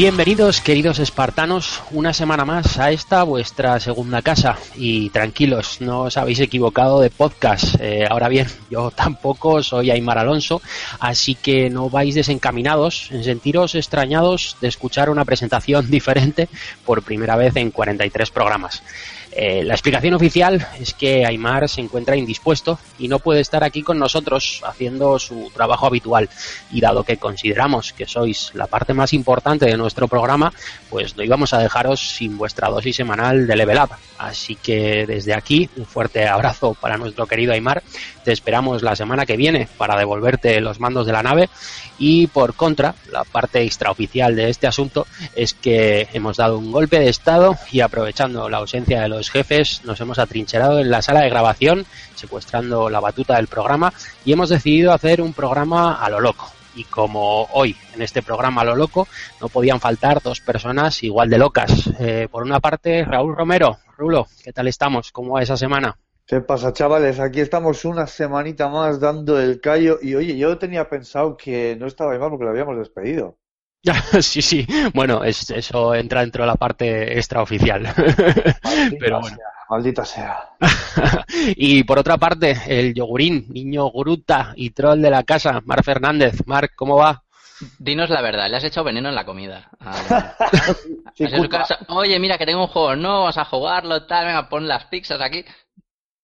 Bienvenidos, queridos espartanos, una semana más a esta vuestra segunda casa. Y tranquilos, no os habéis equivocado de podcast. Eh, ahora bien, yo tampoco soy Aymar Alonso, así que no vais desencaminados en sentiros extrañados de escuchar una presentación diferente por primera vez en 43 programas. Eh, la explicación oficial es que Aymar se encuentra indispuesto y no puede estar aquí con nosotros haciendo su trabajo habitual. Y dado que consideramos que sois la parte más importante de nuestro programa, pues no íbamos a dejaros sin vuestra dosis semanal de Level Up. Así que desde aquí, un fuerte abrazo para nuestro querido Aymar. Te esperamos la semana que viene para devolverte los mandos de la nave. Y por contra, la parte extraoficial de este asunto es que hemos dado un golpe de estado y aprovechando la ausencia de los jefes, nos hemos atrincherado en la sala de grabación, secuestrando la batuta del programa y hemos decidido hacer un programa a lo loco. Y como hoy en este programa a lo loco no podían faltar dos personas igual de locas. Eh, por una parte, Raúl Romero. Rulo, ¿qué tal estamos? ¿Cómo va esa semana? ¿Qué pasa, chavales? Aquí estamos una semanita más dando el callo. Y oye, yo tenía pensado que no estaba mal porque lo habíamos despedido. sí, sí. Bueno, es- eso entra dentro de la parte extraoficial. Maldita Pero bueno. sea, maldita sea. y por otra parte, el yogurín, niño gruta y troll de la casa, Mar Fernández. Marc, ¿cómo va? Dinos la verdad, le has echado veneno en la comida. Ah, Sí, has en su culpa. casa, Oye, mira que tengo un juego, no vas a jugarlo, tal, venga, pon las pizzas aquí.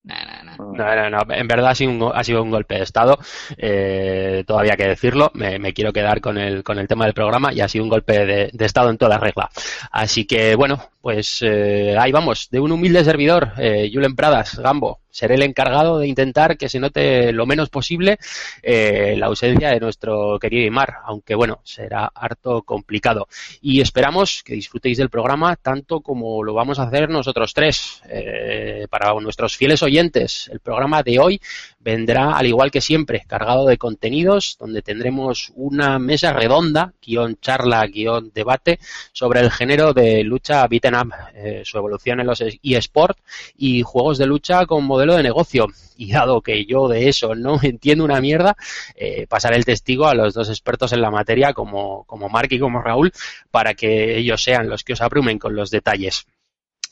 No, no, no, en verdad ha sido un, ha sido un golpe de estado, eh, todavía que decirlo, me, me quiero quedar con el, con el tema del programa y ha sido un golpe de, de estado en toda regla. Así que bueno, pues eh, ahí vamos, de un humilde servidor, eh, Julen Pradas, Gambo, seré el encargado de intentar que se note lo menos posible eh, la ausencia de nuestro querido Imar, aunque bueno, será harto complicado. Y esperamos que disfrutéis del programa tanto como lo vamos a hacer nosotros tres. Eh, para nuestros fieles oyentes, el programa de hoy vendrá, al igual que siempre, cargado de contenidos, donde tendremos una mesa redonda, guion charla, guion debate, sobre el género de lucha beaten eh, su evolución en los eSport y juegos de lucha con modelo de negocio. Y dado que yo de eso no entiendo una mierda, eh, pasaré el testigo a los dos expertos en la materia, como, como Mark y como Raúl, para que ellos sean los que os abrumen con los detalles.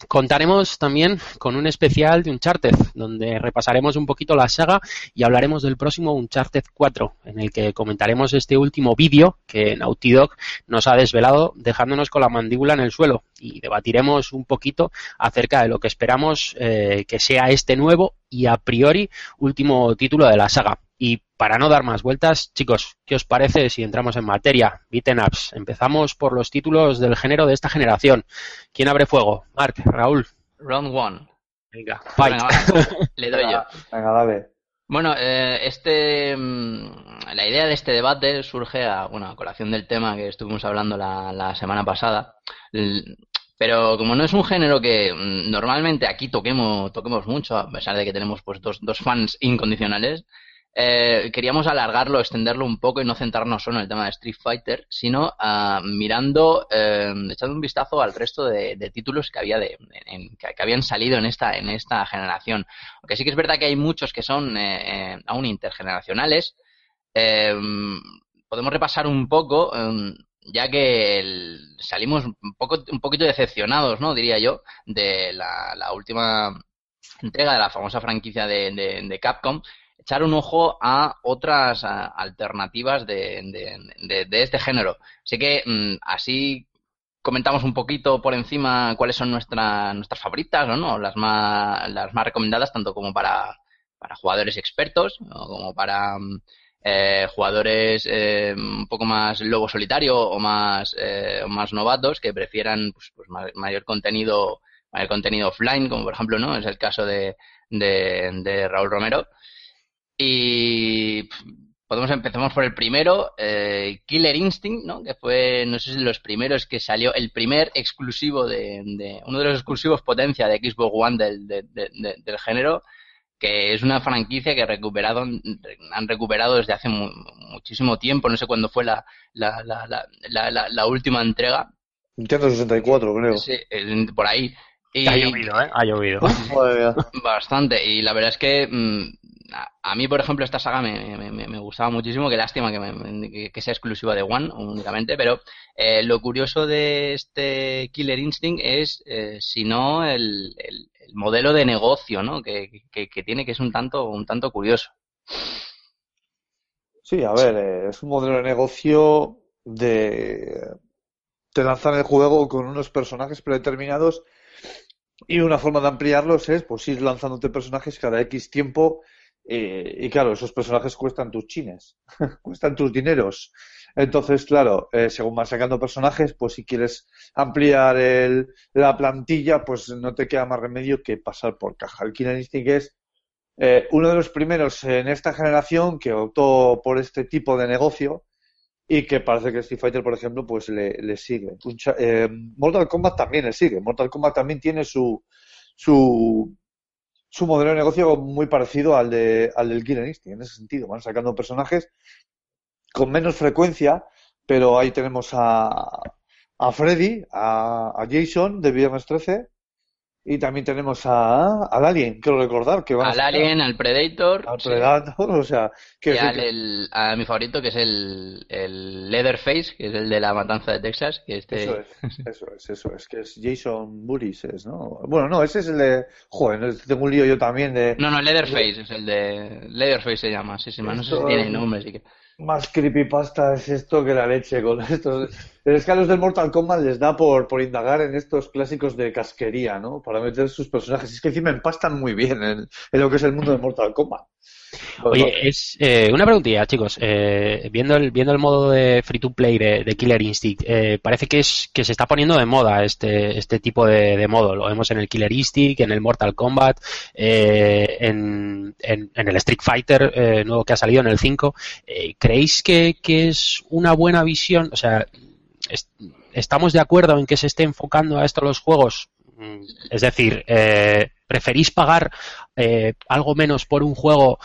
Contaremos también con un especial de Uncharted, donde repasaremos un poquito la saga y hablaremos del próximo Uncharted 4, en el que comentaremos este último vídeo que Naughty Dog nos ha desvelado, dejándonos con la mandíbula en el suelo, y debatiremos un poquito acerca de lo que esperamos eh, que sea este nuevo y a priori último título de la saga. Y para no dar más vueltas, chicos, ¿qué os parece si entramos en materia? Beaten ups. Empezamos por los títulos del género de esta generación. ¿Quién abre fuego? Mark, Raúl. Round one. Venga, fight. Venga, va, le doy yo. Venga, dale. Bueno, eh, este, mm, la idea de este debate surge a, bueno, a colación del tema que estuvimos hablando la, la semana pasada. L- Pero como no es un género que mm, normalmente aquí toquemos, toquemos mucho, a pesar de que tenemos pues dos, dos fans incondicionales, eh, queríamos alargarlo, extenderlo un poco y no centrarnos solo en el tema de Street Fighter, sino ah, mirando, eh, echando un vistazo al resto de, títulos que había de, en- que, habían salido en esta, en esta generación. Aunque sí que es verdad que hay muchos que son eh, eh, aún intergeneracionales, eh, podemos repasar un poco, eh, ya que el- salimos un poco, un poquito decepcionados, ¿no? Diría yo, de la, última entrega de la famosa franquicia de- de Capcom, echar un ojo a otras alternativas de, de- de- este género. Así que mm, así comentamos un poquito por encima cuáles son nuestra- nuestras favoritas, ¿o ¿no? Las más, las más recomendadas, tanto como para, para jugadores expertos o como para mm, eh, jugadores eh, un poco más lobo solitario o más, eh, más novatos que prefieran pues, pues ma- mayor contenido mayor contenido offline, como por ejemplo no es el caso de, de, de Raúl Romero. Y podemos empezamos por el primero, eh, Killer Instinct, ¿no? Que fue, no sé si los primeros que salió, el primer exclusivo de, de- uno de los exclusivos potencia de Xbox One del, de- de- de- del género, que es una franquicia que recuperado, han recuperado desde hace mu- muchísimo tiempo, no sé cuándo fue la, la, la, la, la, última entrega, Nintendo 64, creo. Sí, por ahí. Y, Ha llovido, ¿eh? Ha llovido. Bastante, y la verdad es que mm, a, a mí, por ejemplo, esta saga me, me- me- me gustaba muchísimo, qué lástima que, me- que- que sea exclusiva de One únicamente, pero eh, lo curioso de este Killer Instinct es, eh, si no, el, el- el modelo de negocio ¿no? que, que- que tiene, que es un tanto, un tanto curioso. Sí, a ver, eh, es un modelo de negocio de, de lanzar el juego con unos personajes predeterminados y una forma de ampliarlos es pues ir lanzándote personajes cada X tiempo eh, y claro, esos personajes cuestan tus chines, cuestan tus dineros. Entonces, claro, eh, según vas sacando personajes, pues si quieres ampliar el, la plantilla, pues no te queda más remedio que pasar por caja. El Killer es eh, uno de los primeros en esta generación que optó por este tipo de negocio y que parece que Street Fighter, por ejemplo, pues le, sigue. Eh, Mortal Kombat también le sigue. Mortal Kombat también tiene su, su, su modelo de negocio muy parecido al, de, al del Killer Instinct. En ese sentido, van sacando personajes con menos frecuencia, pero ahí tenemos a, a Freddy, a, a Jason de Viernes 13 y también tenemos a, al Alien, quiero recordar, que van a Al Alien, al Predator, al sí, Predator, o sea, que y al, el- a mi favorito, que es el, el Leatherface, que es el de la matanza de Texas, que este... Eso es, eso es, eso es, que es Jason Burris, es, ¿no? Bueno, no, ese es el de, joder, tengo un lío yo también de No, no, Leatherface es el de... Leatherface se llama, sí, sí, no sé si Esto- tiene nombre, sí que... más creepypasta es esto que la leche con estos. Es que del Mortal Kombat les da por, por indagar en estos clásicos de casquería, ¿no? Para meter sus personajes. Es que encima empastan muy bien en, en lo que es el mundo de Mortal Kombat. Oye, es eh, una preguntilla, chicos. Eh, viendo el viendo el modo de free to play de, de Killer Instinct, eh, parece que es que se está poniendo de moda este este tipo de, de modo. Lo vemos en el Killer Instinct, en el Mortal Kombat, en, en, en el Street Fighter nuevo que ha salido en el 5. Eh, ¿Creéis que, que es una buena visión? O sea, es- ¿estamos de acuerdo en que se esté enfocando a esto los juegos? Mm, Es decir, ¿preferís pagar eh, algo menos por un juego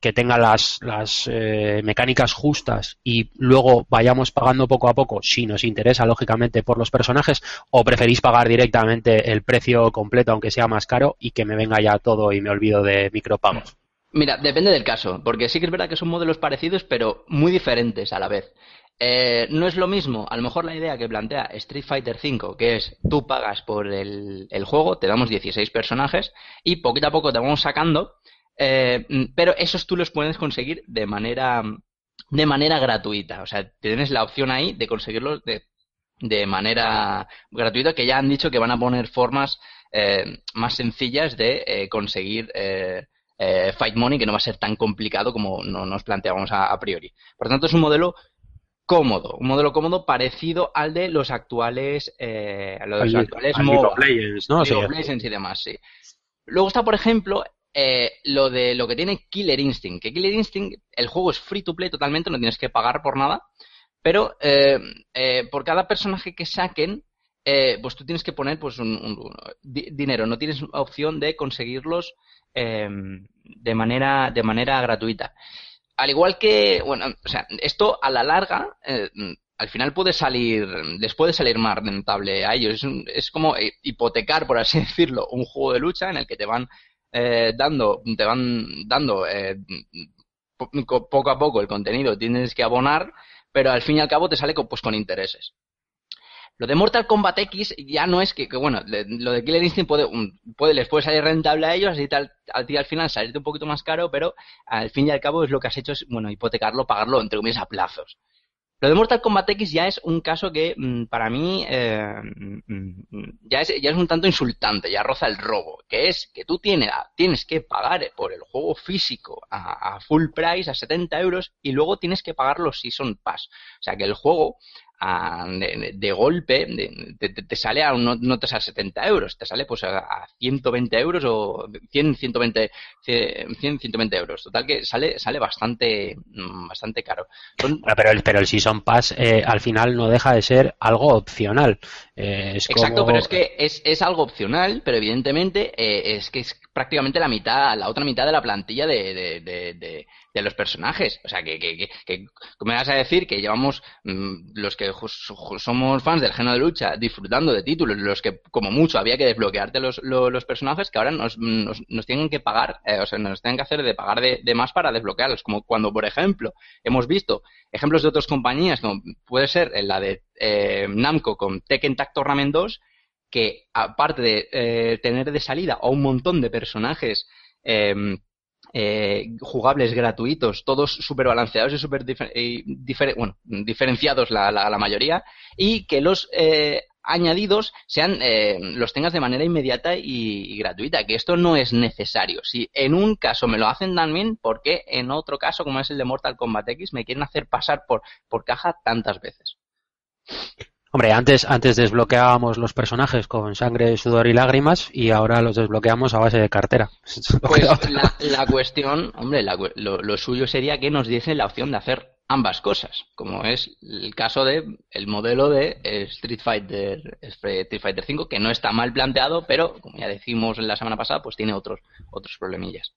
que tenga las, las eh, mecánicas justas y luego vayamos pagando poco a poco, si nos interesa lógicamente por los personajes, o preferís pagar directamente el precio completo, aunque sea más caro, y que me venga ya todo y me olvido de micropagos? Mira, depende del caso, porque sí que es verdad que son modelos parecidos, pero muy diferentes a la vez. Eh, no es lo mismo, a lo mejor la idea que plantea Street Fighter V, que es tú pagas por el, juego, te damos 16 personajes y poquito a poco te vamos sacando, eh, mm, pero esos tú los puedes conseguir de manera, de manera gratuita. O sea, tienes la opción ahí de conseguirlos de, de manera gratuita, que ya han dicho que van a poner formas eh, más sencillas de eh, conseguir eh, eh, Fight Money, que no va a ser tan complicado como no- nos planteábamos a, a priori. Por tanto, es un modelo cómodo, un modelo cómodo parecido al de los actuales, eh, a los Al- actuales al MOBA. Legends, ¿no? Sí. Legends y demás, sí. Luego está, por ejemplo, eh, lo de lo que tiene Killer Instinct. Que Killer Instinct, el juego es free to play totalmente, no tienes que pagar por nada. Pero eh, eh, por cada personaje que saquen, eh, pues tú tienes que poner pues un, un- un- di- dinero. No tienes opción de conseguirlos eh, de manera de manera gratuita. Al igual que, bueno, o sea, esto a la larga, eh, al final puede salir, les puede salir más rentable a ellos. Es, es como hipotecar, por así decirlo, un juego de lucha en el que te van eh, dando, te van dando eh, po- co- poco a poco el contenido, tienes que abonar, pero al fin y al cabo te sale con, pues con intereses. Lo de Mortal Kombat X ya no es que, bueno, le- lo de Killer Instinct puede, puede, les puede salir rentable a ellos, así tal, a al final salirte un poquito más caro, pero al fin y al cabo es lo que has hecho es, bueno, hipotecarlo, pagarlo entre comillas a plazos. Lo de Mortal Kombat X ya es un caso que mm, para mí eh, mm, mm, ya, es, ya es un tanto insultante, ya roza el robo, que es que tú tienes, tienes que pagar por el juego físico a, a full price, a 70 euros, y luego tienes que pagar los Season Pass. O sea que el juego a- de, de golpe de- te, sale a no, no te sale a 70 euros, te sale pues a, a 120 euros o 100, 120, 100, 120 euros. Total que sale, sale bastante, mm, bastante caro. Son- Bueno, pero el, pero el Season Pass eh, al final no deja de ser algo opcional. Eh, es Exacto, como- pero es que es, es algo opcional, pero evidentemente eh, es que es prácticamente la mitad, la otra mitad de la plantilla de, de, de, los personajes. O sea, que, que, que, que- ¿cómo me vas a decir que llevamos mm, los que somos fans del género de lucha disfrutando de títulos, los que como mucho había que desbloquearte los, lo- los personajes, que ahora nos, nos, nos tienen que pagar, eh, o sea, nos tienen que hacer de pagar de, de más para desbloquearlos? Como cuando, por ejemplo, hemos visto ejemplos de otras compañías, como puede ser la de eh, Namco con Tekken Tag Tournament 2, que aparte de eh, tener de salida a un montón de personajes eh, eh, jugables gratuitos, todos súper balanceados y súper bueno, diferenciados la, la- la mayoría, y que los eh, añadidos sean eh, los tengas de manera inmediata y, y gratuita, que esto no es necesario. Si en un caso me lo hacen también, ¿por qué en otro caso, como es el de Mortal Kombat X, me quieren hacer pasar por, por caja tantas veces? Hombre, antes, antes desbloqueábamos los personajes con sangre, sudor y lágrimas y ahora los desbloqueamos a base de cartera. Pues la, la cuestión, hombre, la lo, lo suyo sería que nos diesen la opción de hacer ambas cosas, como es el caso de el modelo de eh, Street Fighter Street Fighter 5, que no está mal planteado, pero como ya decimos la semana pasada, pues tiene otros otros problemillas.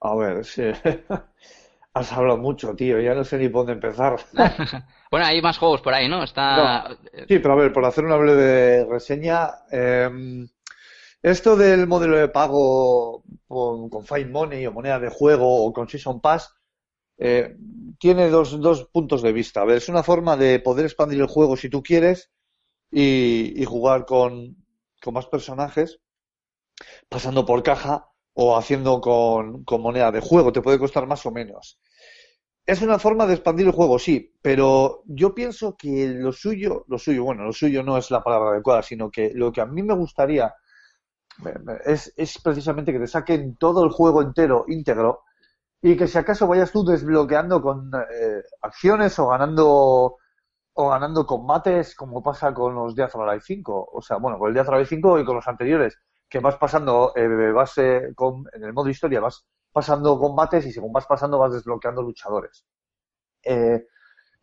A ver, sí. Has hablado mucho, tío. Ya no sé ni por dónde empezar. Bueno, hay más juegos por ahí, ¿no? Está Sí, pero a ver, por hacer una breve reseña, eh, esto del modelo de pago con, con Find Money o moneda de juego o con Season Pass eh, tiene dos, dos puntos de vista. A ver, es una forma de poder expandir el juego si tú quieres y, y jugar con, con más personajes, pasando por caja o haciendo con, con moneda de juego. Te puede costar más o menos. Es una forma de expandir el juego, sí, pero yo pienso que lo suyo, lo suyo, bueno, lo suyo no es la palabra adecuada, sino que lo que a mí me gustaría es, es precisamente que te saquen todo el juego entero, íntegro, y que si acaso vayas tú desbloqueando con eh, acciones o ganando o ganando combates como pasa con los Death Alive 5, o sea, bueno, con el Death Alive 5 y con los anteriores, que vas pasando, eh, vas eh, con, en el modo historia vas pasando combates y según vas pasando vas desbloqueando luchadores. Eh,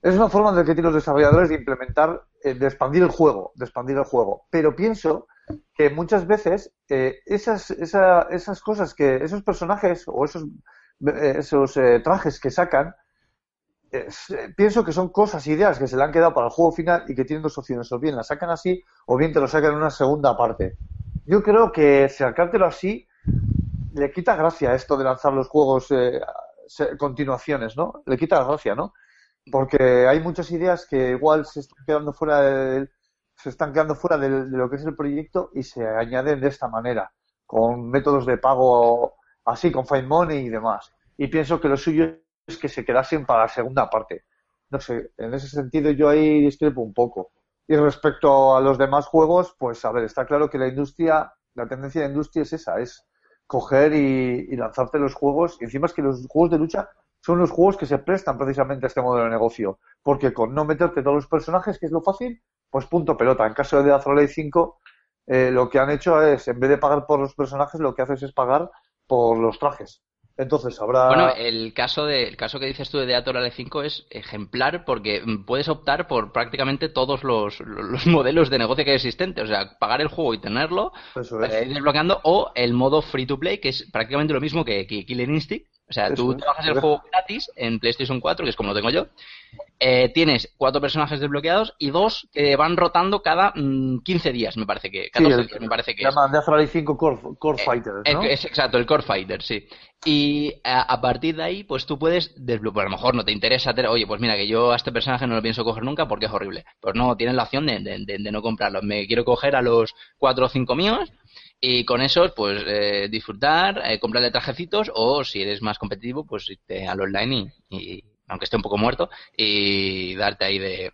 es una forma de que tienen los desarrolladores de implementar, eh, de expandir el juego, de expandir el juego. Pero pienso que muchas veces eh, esas, esa- esas cosas que, esos personajes o esos, eh, esos eh, trajes que sacan, pienso que son cosas, ideas que se le han quedado para el juego final y que tienen dos opciones, o bien la sacan así o bien te lo sacan en una segunda parte. Yo creo que sacártelo así le quita gracia esto de lanzar los juegos eh, continuaciones, ¿no? Le quita gracia, ¿no? Porque hay muchas ideas que igual se están quedando fuera del- se están quedando fuera del- de lo que es el proyecto y se añaden de esta manera, con métodos de pago así, con Find Money y demás. Y pienso que lo suyo es que se quedasen para la segunda parte. No sé, en ese sentido yo ahí discrepo un poco. Y respecto a los demás juegos, pues a ver, está claro que la industria, la tendencia de la industria es esa, es coger y, y lanzarte los juegos. Y encima es que los juegos de lucha son los juegos que se prestan precisamente a este modelo de negocio. Porque con no meterte todos los personajes, que es lo fácil, pues punto pelota. En caso de Alive 5, eh, lo que han hecho es, en vez de pagar por los personajes, lo que haces es pagar por los trajes. Entonces habrá... Bueno, el caso de, el caso que dices tú de Death or Alive 5 es ejemplar porque puedes optar por prácticamente todos los, los modelos de negocio que hay existentes. O sea, pagar el juego y tenerlo, Eso es. ir desbloqueando, o el modo free to play, que es prácticamente lo mismo que, que Instinct. O sea, tú Eso te es. bajas el juego gratis en PlayStation 4, que es como lo tengo yo. Eh, tienes cuatro personajes desbloqueados y dos que van rotando cada mm, 15 días, me parece que. 14 el- días, me parece que es. llaman or Alive 5 Core, Core Eh, Fighters, Es, ¿no? es exacto, el Core Fighter, sí. Y a, a partir de ahí, pues tú puedes desbloquear. A lo mejor no te interesa, oye, pues mira, que yo a este personaje no lo pienso coger nunca porque es horrible. Pues no, tienes la opción de, de- de- de no comprarlo. Me quiero coger a los cuatro o cinco míos y con esos, pues eh, disfrutar, eh, comprarle trajecitos o si eres más competitivo, pues irte al online y, y- aunque esté un poco muerto, y darte ahí de,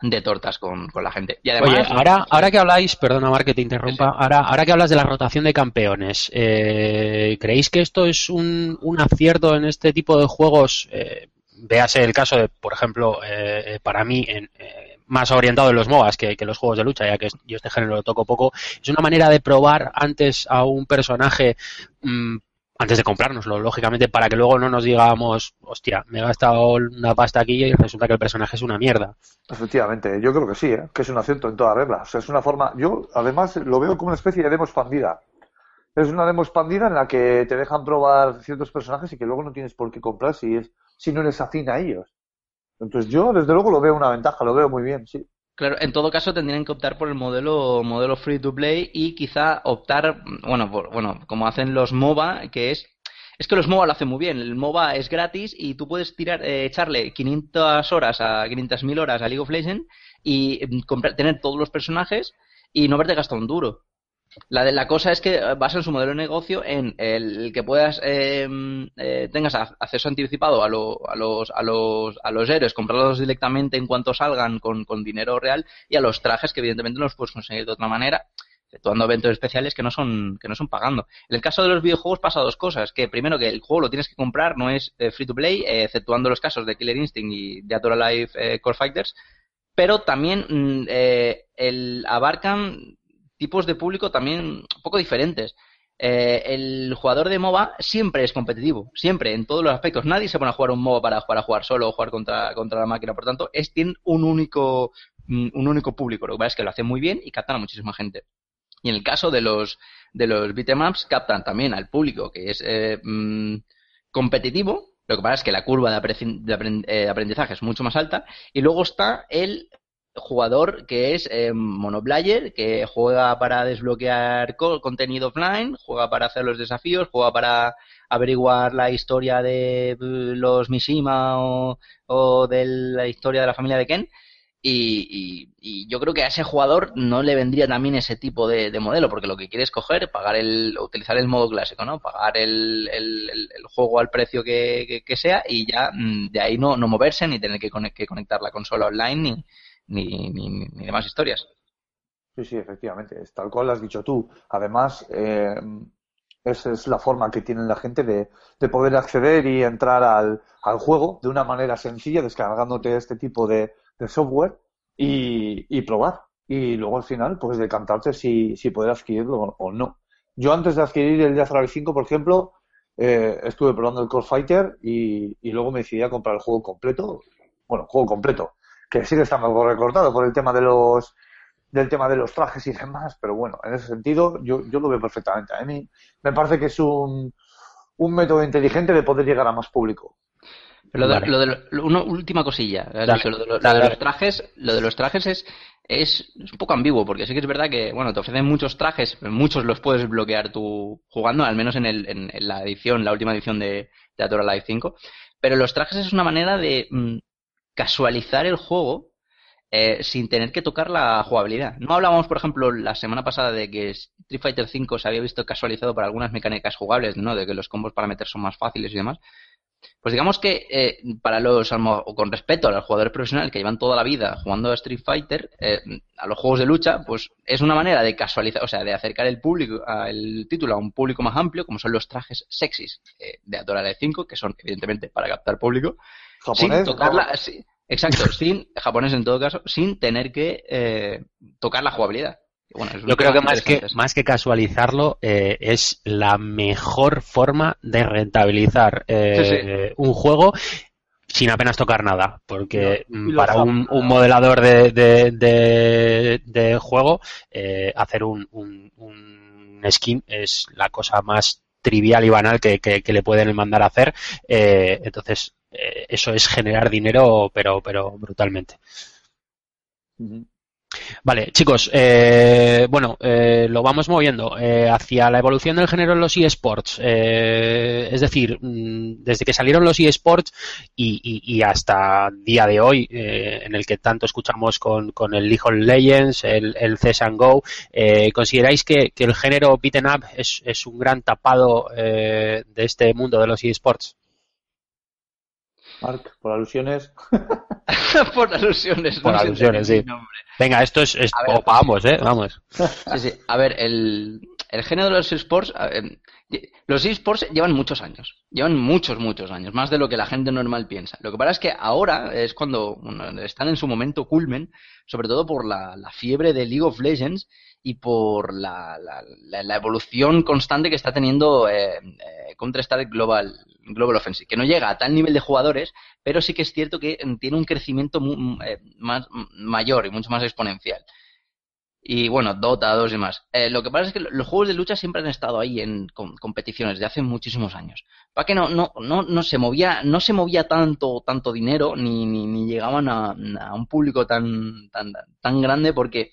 de tortas con, con la gente. Y además, Oye, ahora, ahora que habláis, perdona Mar que te interrumpa, Sí, ahora, ahora que hablas de la rotación de campeones, eh, ¿creéis que esto es un, un acierto en este tipo de juegos? Eh, véase el caso de, por ejemplo, eh, eh, para mí, en, más orientado en los MOBAs que, que los juegos de lucha, ya que yo este género lo toco poco, es una manera de probar antes a un personaje mm, antes de comprárnoslo, lógicamente, para que luego no nos digamos, hostia, me he gastado una pasta aquí y resulta que el personaje es una mierda. Efectivamente, yo creo que sí, ¿eh? que es un acierto en toda regla. O sea, es una forma. Yo, además, lo veo como una especie de demo expandida. Es una demo expandida en la que te dejan probar ciertos personajes y que luego no tienes por qué comprar si, es, si no eres afín a ellos. Entonces, yo, desde luego, lo veo una ventaja, lo veo muy bien, sí. Claro, en todo caso tendrían que optar por el modelo modelo free to play y quizá optar, bueno, por, bueno, como hacen los MOBA, que es es que los MOBA lo hacen muy bien. El MOBA es gratis y tú puedes tirar eh, echarle 500 horas a 500.000 horas a League of Legends y mm, tener todos los personajes y no haberte gastado un duro. La, de, la cosa es que eh, basan su modelo de negocio en el que puedas eh, eh, tengas acceso anticipado a, lo- a los a los a los héroes, comprarlos directamente en cuanto salgan con, con dinero real y a los trajes que evidentemente no los puedes conseguir de otra manera, efectuando eventos especiales que no son que no son pagando. En el caso de los videojuegos pasa dos cosas, que primero que el juego lo tienes que comprar, no es eh, free to play, eh, exceptuando los casos de Killer Instinct y Dead or Alive eh, Core Fighters, pero también mm, el, abarcan tipos de público también un poco diferentes. Eh, el jugador de MOBA siempre es competitivo, siempre, en todos los aspectos. Nadie se pone a jugar un MOBA para, para jugar solo o jugar contra, contra la máquina. Por tanto, es, tienen un único, mm, un único público. Lo que pasa es que lo hacen muy bien y captan a muchísima gente. Y en el caso de los, de los beatemaps, captan también al público que es eh, mm, competitivo. Lo que pasa es que la curva de, eh, de aprendizaje es mucho más alta. Y luego está el jugador que es eh, monoplayer, que juega para desbloquear co- contenido offline, juega para hacer los desafíos, juega para averiguar la historia de eh, los Mishima o, o de la historia de la familia de Ken. Y, y- y yo creo que a ese jugador no le vendría también ese tipo de, de modelo, porque lo que quiere es coger, pagar el, utilizar el modo clásico, ¿no? Pagar el, el- el- juego al precio que, que- que sea y ya mm, de ahí no, no moverse ni tener que, conec- que conectar la consola online ni, ni, ni, ni demás historias. Sí, sí, efectivamente, tal cual lo has dicho tú. Además, eh, esa es la forma que tiene la gente de, de poder acceder y entrar al, al juego de una manera sencilla, descargándote este tipo de, de software y, y probar. Y luego al final, pues decantarte si, si poder adquirirlo o, o no. Yo antes de adquirir el Death Rally 5, por ejemplo, eh, estuve probando el Core Fighter y, y luego me decidí a comprar el juego completo. Bueno, juego completo, que sigue estando algo recortado por el tema de los del tema de los trajes y demás, pero bueno, en ese sentido yo, yo lo veo perfectamente. A mí me parece que es un, un método inteligente de poder llegar a más público. Pero lo de, Vale. lo de lo- una última cosilla. has Dale, dicho, lo de, lo- lo dale, de dale. los trajes, lo de los trajes es, es, es un poco ambiguo, porque sí que es verdad que, bueno, te ofrecen muchos trajes, muchos los puedes bloquear tú jugando, al menos en, el, en, en la edición, la última edición de, de Atora Live 5. Pero los trajes es una manera de mm, casualizar el juego eh, sin tener que tocar la jugabilidad. No hablábamos, por ejemplo, la semana pasada de que Street Fighter V se había visto casualizado por algunas mecánicas jugables, ¿no? De que los combos para meter son más fáciles y demás. Pues digamos que eh, para los, con respeto a los jugadores profesionales que llevan toda la vida jugando a Street Fighter, eh, a los juegos de lucha, pues es una manera de casualizar, o sea, de acercar el público, a- el título a un público más amplio, como son los trajes sexys eh, de Atora Live 5, que son evidentemente para captar público, sin tocarla, sí, exacto, sin japonés en todo caso, sin tener que eh, tocar la jugabilidad. Bueno, Yo creo que más que, más que casualizarlo, eh, es la mejor forma de rentabilizar eh, un juego sin apenas tocar nada. Porque mm, para un, un modelador de, de, de- de juego, eh, hacer un, un, un skin es la cosa más trivial y banal que, que- que le pueden mandar a hacer. Eh, entonces, eh, eso es generar dinero, pero, pero brutalmente. Vale, chicos, eh, bueno, eh, lo vamos moviendo eh, hacia la evolución del género en los eSports. Eh, es decir, mm, desde que salieron los eSports y, y, y hasta día de hoy, en el que tanto escuchamos con, con el League of Legends, el, el CS Go, ¿consideráis que, que el género beaten up es, es un gran tapado eh, de este mundo de los eSports? Mark, por alusiones. por alusiones. Por no alusiones, si sí. Venga, esto es, es ver. vamos, ¿eh? Vamos. Sí, sí. A ver, el, el género de los esports, ver, los esports llevan muchos años, llevan muchos, muchos años, más de lo que la gente normal piensa. Lo que pasa es que ahora es cuando bueno, están en su momento culmen, sobre todo por la, la fiebre de League of Legends y por la, la- la- evolución constante que está teniendo eh, eh, Counter-Strike Global, Global Offensive, que no llega a tal nivel de jugadores, pero sí que es cierto que mm, tiene un crecimiento mm, eh, más m- mayor y mucho más exponencial. Y bueno, Dota 2 y más. Eh, lo que pasa es que lo- los juegos de lucha siempre han estado ahí en com- competiciones de hace muchísimos años. Para que no, no, no, no se movía, no se movía tanto, tanto dinero, ni, ni, ni llegaban a, a un público tan, tan, tan grande porque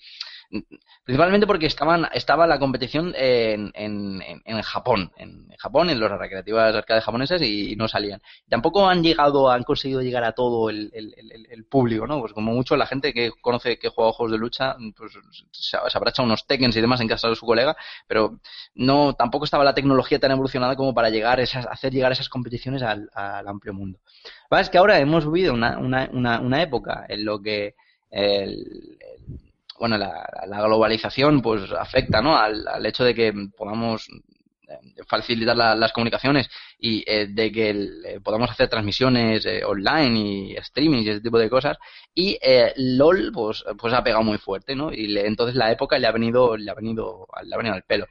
principalmente porque estaban, estaba la competición en, en, en, Japón, en Japón, en las recreativas arcades japonesas y, y no salían. Tampoco han llegado, han conseguido llegar a todo el, público, ¿no? Pues como mucho la gente que conoce que juega juegos de lucha, pues se, se habrá unos Tekkens y demás en casa de su colega, pero no, tampoco estaba la tecnología tan evolucionada como para llegar esas, hacer llegar esas competiciones al, amplio mundo. Es que ahora hemos vivido una, una, una, una época en lo que el- bueno, la, globalización pues afecta ¿no? al, al hecho de que podamos eh, facilitar la- las comunicaciones y eh, de que eh, podamos hacer transmisiones eh, online y streaming y ese tipo de cosas y eh, LOL pues pues ha pegado muy fuerte ¿no? y le- entonces la época le ha venido le ha venido le ha venido al pelo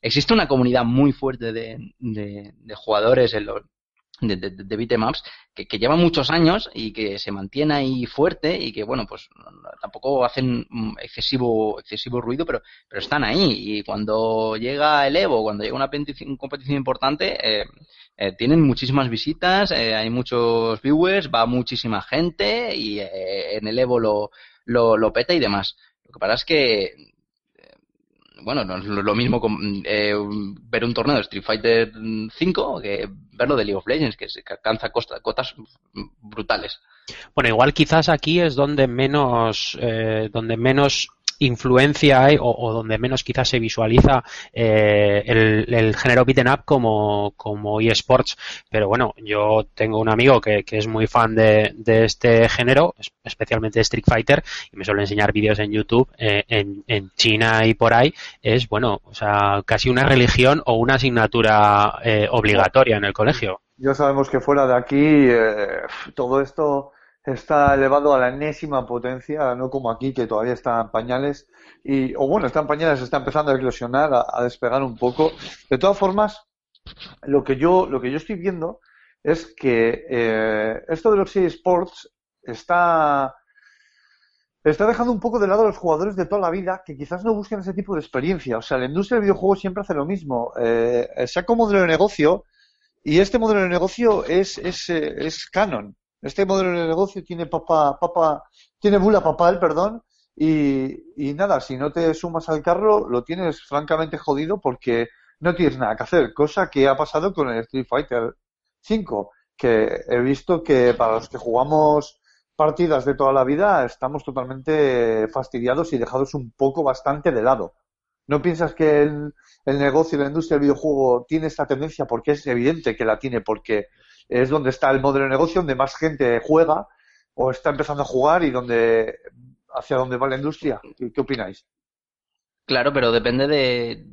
existe una comunidad muy fuerte de, de, de jugadores en los de, de, de que, que lleva muchos años y que se mantiene ahí fuerte y que bueno pues tampoco hacen mm, excesivo excesivo ruido pero pero están ahí. Y cuando llega el Evo cuando llega una competición, importante eh, eh, tienen muchísimas visitas eh, hay muchos viewers va muchísima gente y en el Evo lo, lo, lo peta y demás. Lo que pasa es que bueno, no es lo mismo con, eh, ver un torneo de Street Fighter 5 que verlo de League of Legends, que alcanza costa- cotas brutales. Bueno, igual quizás aquí es donde menos, eh, donde menos influencia hay o, donde menos quizás se visualiza eh, el, el género beaten up como, como eSports. Pero bueno, yo tengo un amigo que, que es muy fan de, de este género, es- especialmente Street Fighter, y me suele enseñar vídeos en YouTube, eh, en, en China y por ahí. Es, bueno, o sea, casi una religión o una asignatura eh, obligatoria en el colegio. Ya sabemos que fuera de aquí eh, todo esto está elevado a la enésima potencia, no como aquí que todavía está en pañales y o bueno, está en pañales, está empezando a eclosionar, a, despegar un poco. De todas formas, lo que yo lo que yo estoy viendo es que eh, esto de los eSports está está dejando un poco de lado a los jugadores de toda la vida que quizás no buscan ese tipo de experiencia. O sea, la industria del videojuego siempre hace lo mismo. Eh, saca un modelo de negocio y este modelo de negocio es, es, eh, es canon. Este modelo de negocio tiene papa, papa, tiene bula papal, perdón, y, y nada, si no te sumas al carro, lo tienes francamente jodido porque no tienes nada que hacer, cosa que ha pasado con el Street Fighter 5, que he visto que para los que jugamos partidas de toda la vida estamos totalmente fastidiados y dejados un poco bastante de lado. ¿No piensas que el, el negocio y la industria del videojuego tiene esta tendencia? Porque es evidente que la tiene, porque es donde está el modelo de negocio, donde más gente juega o está empezando a jugar y donde hacia dónde va la industria. ¿Qué, qué opináis? Claro, pero depende de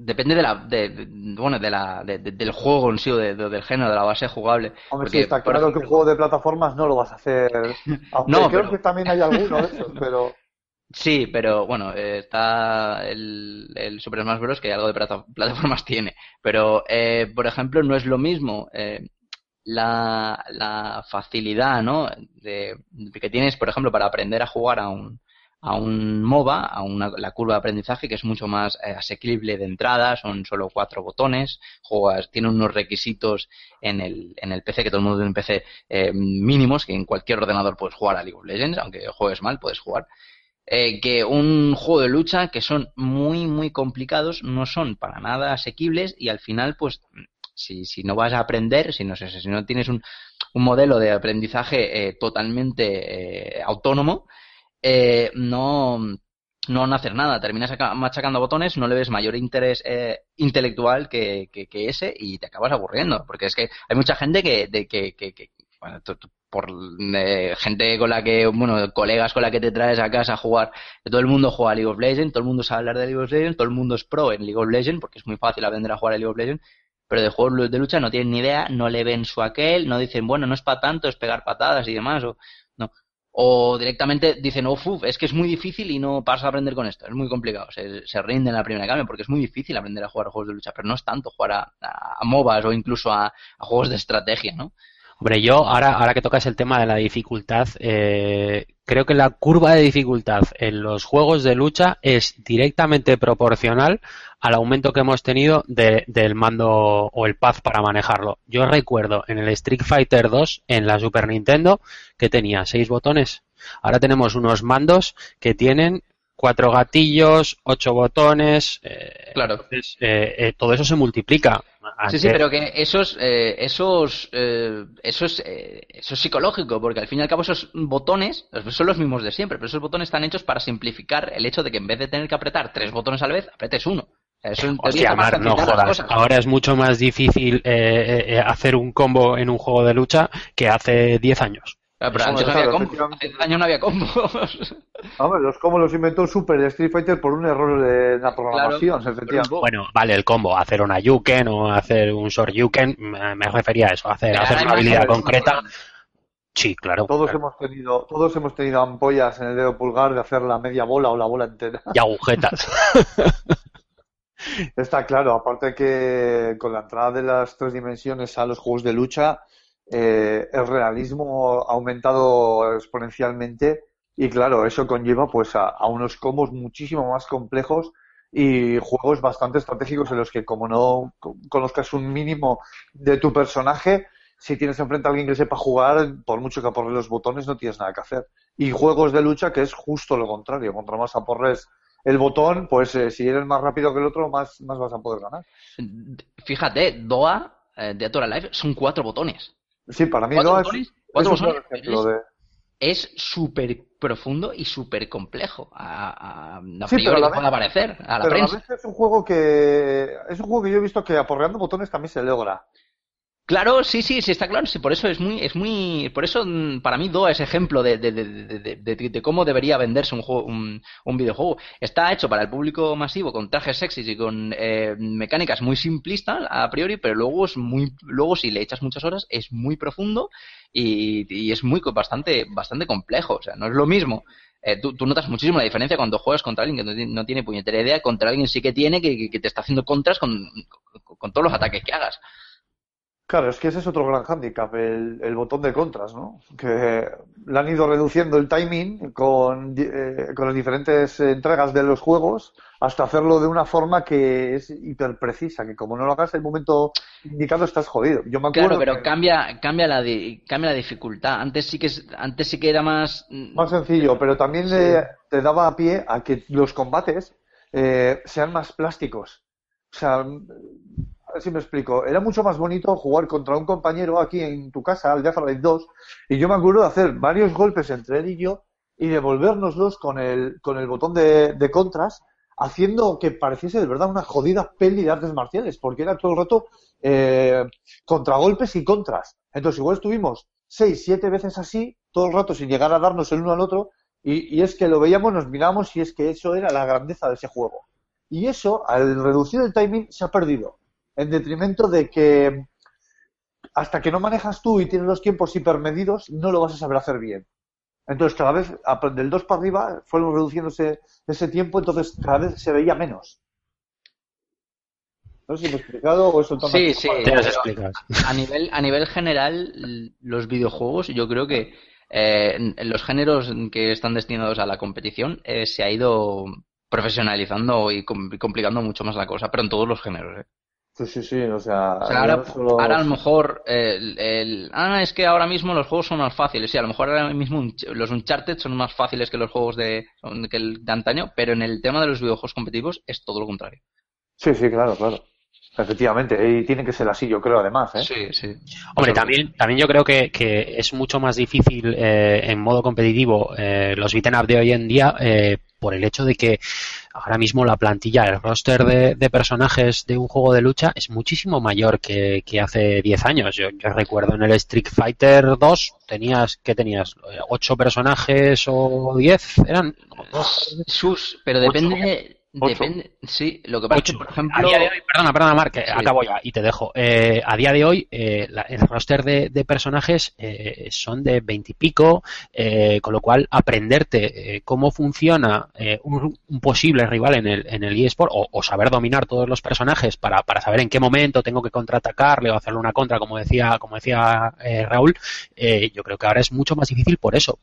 depende de la de, de- bueno de la de- de- del juego en sí o de- de- del género de la base jugable Hombre, sí, está claro que un juego de plataformas no lo vas a hacer. Aunque No, creo pero- que también hay alguno de esos, pero Sí, pero bueno, eh, está el, el Super Smash Bros. que algo de plata- plataformas tiene. Pero, eh, por ejemplo, no es lo mismo eh, la, la facilidad, ¿no? De, que tienes, por ejemplo, para aprender a jugar a un, a un MOBA, a una, la curva de aprendizaje, que es mucho más eh, asequible de entrada, son solo cuatro botones, juegas, tiene unos requisitos en el, en el PC, que todo el mundo tiene un PC eh, mínimos, que en cualquier ordenador puedes jugar a League of Legends, aunque juegues mal, puedes jugar eh, que un juego de lucha que son muy, muy complicados, no son para nada asequibles y al final, pues, si, si no vas a aprender, si no, si no tienes un, un modelo de aprendizaje eh, totalmente eh, autónomo, eh, no, no van a hacer nada. Terminas aca- machacando botones, no le ves mayor interés eh, intelectual que, que, que ese y te acabas aburriendo. Porque es que hay mucha gente que, de, que, que, bueno, tú- por eh, gente con la que, bueno, colegas con la que te traes a casa a jugar, todo el mundo juega League of Legends, todo el mundo sabe hablar de League of Legends, todo el mundo es pro en League of Legends, porque es muy fácil aprender a jugar a League of Legends, pero de juegos de lucha no tienen ni idea, no le ven su aquel, no dicen, bueno, no es para tanto, es pegar patadas y demás, o no. O directamente dicen, oh, uf, es que es muy difícil y no pasas a aprender con esto, es muy complicado, se, se rinden en la primera cambio porque es muy difícil aprender a jugar a juegos de lucha, pero no es tanto jugar a, a, a MOBAs o incluso a, a juegos de estrategia, ¿no? Hombre, yo ahora, ahora que tocas el tema de la dificultad, eh, creo que la curva de dificultad en los juegos de lucha es directamente proporcional al aumento que hemos tenido de- del mando o el pad para manejarlo. Yo recuerdo en el Street Fighter 2 en la Super Nintendo que tenía seis botones. Ahora tenemos unos mandos que tienen cuatro gatillos, ocho botones. eh, Claro. entonces, eh, eh, todo eso se multiplica. Sí, sí, pero que esos, eh, esos, eh, eso es, eh, eso es psicológico, porque al fin y al cabo esos botones son los mismos de siempre, pero esos botones están hechos para simplificar el hecho de que en vez de tener que apretar tres botones a la vez, apretes uno. O sea, Eso Hostia, Mar, no jodas. Ahora es mucho más difícil eh, eh, eh, hacer un combo en un juego de lucha que hace 10 años. Claro, pero antes no claro, había combos. años no había combos. Hombre, los como los inventó Super Street Fighter por un error de la programación, efectivamente. Bueno, vale, el combo, hacer una Yuken o hacer un Shoryuken, me me refería a eso, hacer, hacer una habilidad concreta. Sí, claro. Todos claro. hemos tenido, todos hemos tenido ampollas en el dedo pulgar de hacer la media bola o la bola entera. Y agujetas. Está claro, aparte que con la entrada de las tres dimensiones a los juegos de lucha, eh, el realismo ha aumentado exponencialmente y claro, eso conlleva pues a, unos combos muchísimo más complejos y juegos bastante estratégicos en los que como no co- conozcas un mínimo de tu personaje, si tienes enfrente a alguien que sepa jugar, por mucho que aporres los botones, no tienes nada que hacer. Y juegos de lucha que es justo lo contrario, contra más aporres el botón, pues eh, si eres más rápido que el otro, más, más vas a poder ganar. Fíjate, DOA, eh, Dead or Alive, son cuatro botones. Sí, para mí ¿Cuatro no es, es de... Es súper profundo y súper complejo a, a, a Sí, priori a parecer a la Pero a prensa. veces es un juego que es un juego que yo he visto que aporreando botones también se logra. Claro, sí, sí, sí, está claro. Sí, por eso es muy, es muy, por eso mm, para mí DOA es ejemplo de, de, de, de, cómo debería venderse un juego, un, videojuego. Está hecho para el público masivo con trajes sexys y con eh, mecánicas muy simplistas a priori, pero luego es muy, luego si le echas muchas horas es muy profundo y, es muy bastante, bastante complejo. O sea, no es lo mismo. Eh, tú, notas muchísimo la diferencia cuando juegas contra alguien que no tiene, no tiene puñetera idea, contra alguien sí que tiene, que, que- te está haciendo contras con, con, con todos los ataques que hagas. Claro, es que ese es otro gran hándicap, el, el botón de contras, ¿no? Que le han ido reduciendo el timing con, eh, con las diferentes entregas de los juegos hasta hacerlo de una forma que es hiper precisa, que como no lo hagas en el momento indicado estás jodido. Yo me acuerdo Claro, pero que- cambia, cambia la di- cambia la dificultad. Antes sí que es- antes sí que era más mm, Más sencillo, pero también le- te daba pie a que los combates eh, sean más plásticos. O sea, a si me explico. Era mucho más bonito jugar contra un compañero aquí en tu casa, al Alive 2, y yo me acuerdo de hacer varios golpes entre él y yo y devolvérnoslos con el, con el botón de, de contras, haciendo que pareciese de verdad una jodida peli de artes marciales, porque era todo el rato eh, contragolpes y contras. Entonces, igual estuvimos seis, siete veces así, todo el rato sin llegar a darnos el uno al otro, y, y es que lo veíamos, nos miramos y es que eso era la grandeza de ese juego. Y eso, al reducir el timing, se ha perdido, en detrimento de que hasta que no manejas tú y tienes los tiempos hipermedidos, no lo vas a saber hacer bien. Entonces, cada vez, del 2 para arriba, fueron reduciéndose ese tiempo, entonces cada vez se veía menos. No sé si me he explicado o soltado Sí, sí. Te pero- explicas. a nivel a nivel general los videojuegos yo creo que eh, los géneros que están destinados a la competición eh, se ha ido profesionalizando y com- complicando mucho más la cosa, pero en todos los géneros. ¿eh? Sí, sí, sí, o sea, O sea, ahora, no solo- ahora a lo mejor el, el- ah, es que ahora mismo los juegos son más fáciles. Sí, a lo mejor ahora mismo un- los Uncharted son más fáciles que los juegos de, que el de antaño, pero en el tema de los videojuegos competitivos es todo lo contrario. Sí, sí, claro, claro. Efectivamente, y tiene que ser así, yo creo, además, ¿eh? Sí, sí. Hombre, también, también yo creo que, que es mucho más difícil eh, en modo competitivo eh, los beaten up de hoy en día eh, por el hecho de que ahora mismo la plantilla, el roster de, de personajes de un juego de lucha es muchísimo mayor que, que hace 10 años. Yo, yo recuerdo en el Street Fighter 2 tenías, ¿qué tenías? ¿8 personajes o 10? Eran Sus, pero depende. Depende, sí, lo que pasa es que, por ejemplo, A día de hoy, perdona, perdona, Sí. acabo ya y te dejo. Eh, a día de hoy, eh, la- el roster de, de personajes eh, son de veintipico, eh, con lo cual aprenderte eh, cómo funciona eh, un, un posible rival en el, en el eSport o, o saber dominar todos los personajes para, para saber en qué momento tengo que contraatacarle o hacerle una contra, como decía, como decía eh, Raúl, eh, yo creo que ahora es mucho más difícil por eso.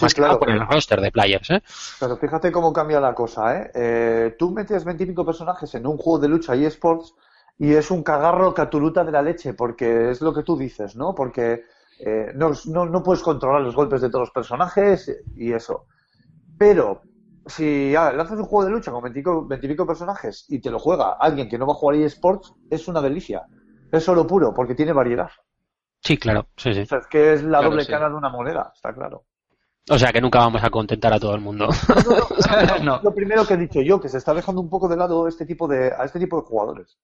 Más que claro. nada por el roster de players, ¿eh? Pero fíjate cómo cambia la cosa, ¿eh? Eh, tú metes 25 personajes en un juego de lucha y esports y es un cagarro catuluta de la leche, porque es lo que tú dices, ¿no? Porque eh, no, no, no puedes controlar los golpes de todos los personajes y eso. Pero si ah, lanzas un juego de lucha con 25, 25 personajes y te lo juega alguien que no va a jugar eSports, es una delicia. Es oro puro, porque tiene variedad. Sí, claro, sí, sí. O sea, es que es la Claro, doble sí. cara de una moneda, está claro. O sea que nunca vamos a contentar a todo el mundo. no. Lo primero que he dicho yo, que se está dejando un poco de lado este tipo de, a este tipo de jugadores.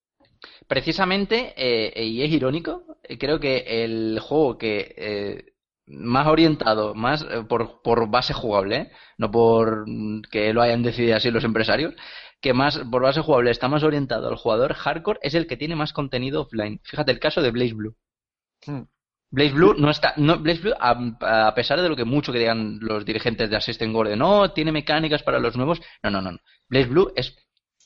Precisamente, eh, y es irónico, eh, creo que el juego que eh, más orientado, más eh, por, por base jugable, ¿eh? no por que lo hayan decidido así los empresarios, que más por base jugable está más orientado al jugador hardcore, es el que tiene más contenido offline. Fíjate el caso de Blaze Blue. Hmm. Blaze Blue no está, no, Blaze Blue, a, a pesar de lo que mucho que digan los dirigentes de Assistant Gore, de, no, tiene mecánicas para los nuevos, no, no, no. Blaze Blue es,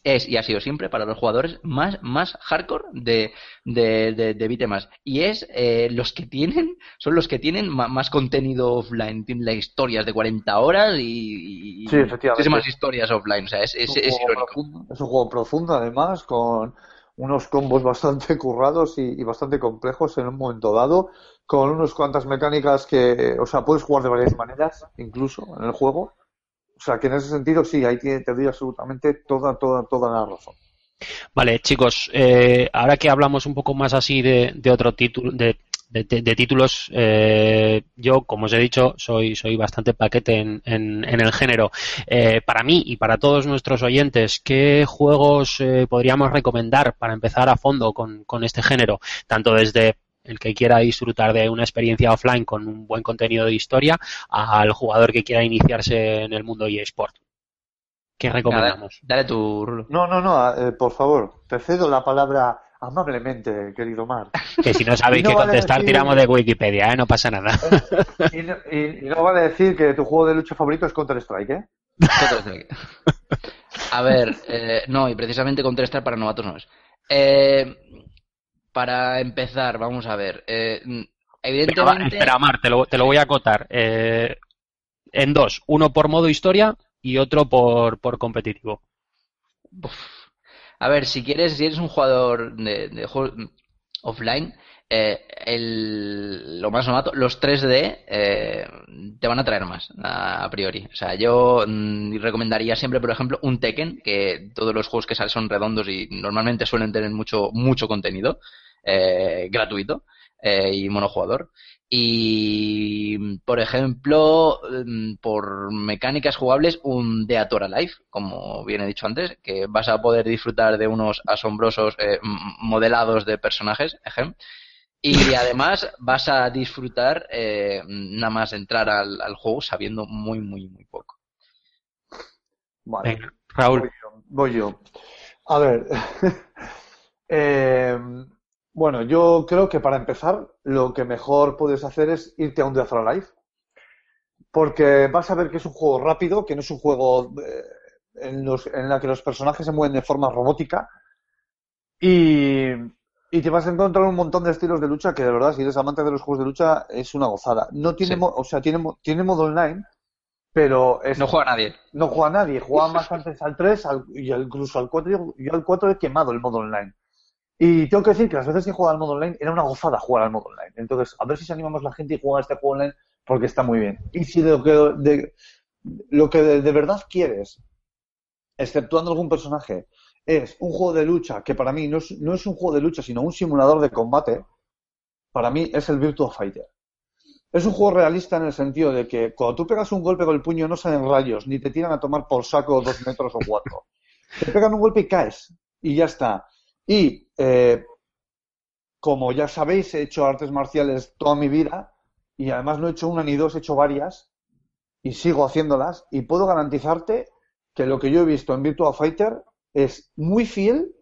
es y ha sido siempre para los jugadores más, más hardcore de, de, de, de beat'em-ups. Y es, eh, los que tienen, son los que tienen más contenido offline, tienen las historias de 40 horas y, y Sí, efectivamente. muchísimas historias offline, o sea, es, irónico. profundo, es un juego profundo, además, con unos combos bastante currados y, bastante complejos en un momento dado, con unas cuantas mecánicas que, o sea, puedes jugar de varias maneras, incluso, en el juego. O sea, que en ese sentido sí, ahí te, te doy absolutamente toda, toda, toda la razón. Vale, chicos, eh, ahora que hablamos un poco más así de, de otro título, de, de- de- de títulos, eh, yo, como os he dicho, soy, soy bastante paquete en, en- en el género. Eh, para mí y para todos nuestros oyentes, ¿qué juegos eh, podríamos recomendar para empezar a fondo con, con este género? Tanto desde el que quiera disfrutar de una experiencia offline con un buen contenido de historia, al jugador que quiera iniciarse en el mundo eSport. ¿Qué recomendamos? dale tu rulo. No, no, no, eh, por favor, te cedo la palabra amablemente, querido Mar. Que si no sabéis no qué vale contestar, decir- tiramos de Wikipedia, ¿eh? No pasa nada. Y no, y- y no vale decir que tu juego de lucha favorito es Counter-Strike, ¿eh? Counter-Strike. A ver, eh, no, y precisamente Counter-Strike para novatos no es. Eh, para empezar, vamos a ver. eh, evidentemente, espera, Mar, te lo, te lo voy a acotar. Eh, en dos, uno por modo historia y otro por, por competitivo. A ver, si quieres, si eres un jugador de, de juegos offline, eh, el- lo más novato, los 3D eh, te van a traer más a, a priori. O sea, yo mm, recomendaría siempre, por ejemplo, un Tekken, que todos los juegos que salen son redondos y normalmente suelen tener mucho, mucho contenido eh, gratuito eh, y monojugador. Y, por ejemplo, mm, por mecánicas jugables, un Deator Alive, como bien he dicho antes, que vas a poder disfrutar de unos asombrosos eh, modelados de personajes, ejem. Y además vas a disfrutar eh, nada más entrar al, al juego sabiendo muy, muy, muy poco. Vale. Venga, Raúl, Voy yo. voy yo. A ver. Eh, bueno, yo creo que para empezar, lo que mejor puedes hacer es irte a un Death or Alive. Porque vas a ver que es un juego rápido, que no es un juego eh, en, los, en la que los personajes se mueven de forma robótica. Y, y te vas a encontrar un montón de estilos de lucha que, de verdad, si eres amante de los juegos de lucha, es una gozada. No tiene, Sí. mo- o sea, tiene, mo- tiene modo online, pero es No juega nadie. no juega nadie, juega más antes al 3 al- y al- incluso al 4. Yo, yo al 4 he quemado el modo online. Y tengo que decir que las veces que he jugado al modo online era una gozada jugar al modo online. Entonces, a ver si se animamos la gente y juega este juego online porque está muy bien. Y si lo que de verdad quieres, exceptuando algún personaje, es un juego de lucha que para mí no es, no es un juego de lucha, sino un simulador de combate, para mí es el Virtua Fighter. es un juego realista en el sentido de que cuando tú pegas un golpe con el puño no salen rayos, ni te tiran a tomar por saco dos metros o cuatro. Te pegan un golpe y caes, y ya está. Y eh, como ya sabéis, he hecho artes marciales toda mi vida, y además no he hecho una ni dos, he hecho varias, y sigo haciéndolas, y puedo garantizarte que lo que yo he visto en Virtua Fighter es muy fiel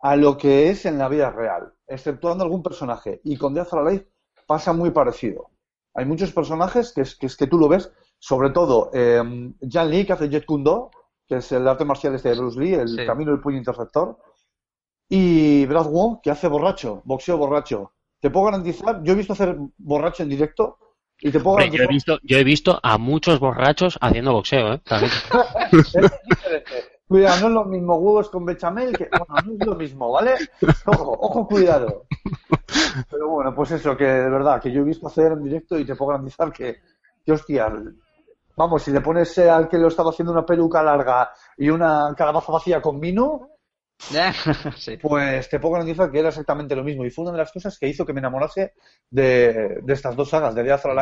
a lo que es en la vida real, exceptuando algún personaje. Y con Death or Alive pasa muy parecido. Hay muchos personajes que es que, es que tú lo ves, sobre todo eh, Jan Lee, que hace Jet Kundo, que es el arte marcial este de Bruce Lee, el Sí. camino del puño interceptor, y Brad Wong, que hace borracho, boxeo borracho. Te puedo garantizar, yo he visto hacer borracho en directo, y te puedo Hombre, yo, he garantizar... visto, yo he visto a muchos borrachos haciendo boxeo, ¿eh? Cuidado, no es lo mismo huevos con bechamel que. Bueno, no es lo mismo, ¿vale? Ojo, ojo, cuidado. Pero bueno, pues eso, que de verdad, que yo he visto hacer en directo y te puedo garantizar que, que hostia, vamos, si le pones al que lo estaba haciendo una peluca larga y una calabaza vacía con vino, pues te puedo garantizar que era exactamente lo mismo. Y fue una de las cosas que hizo que me enamorase de, de estas dos sagas, de Death or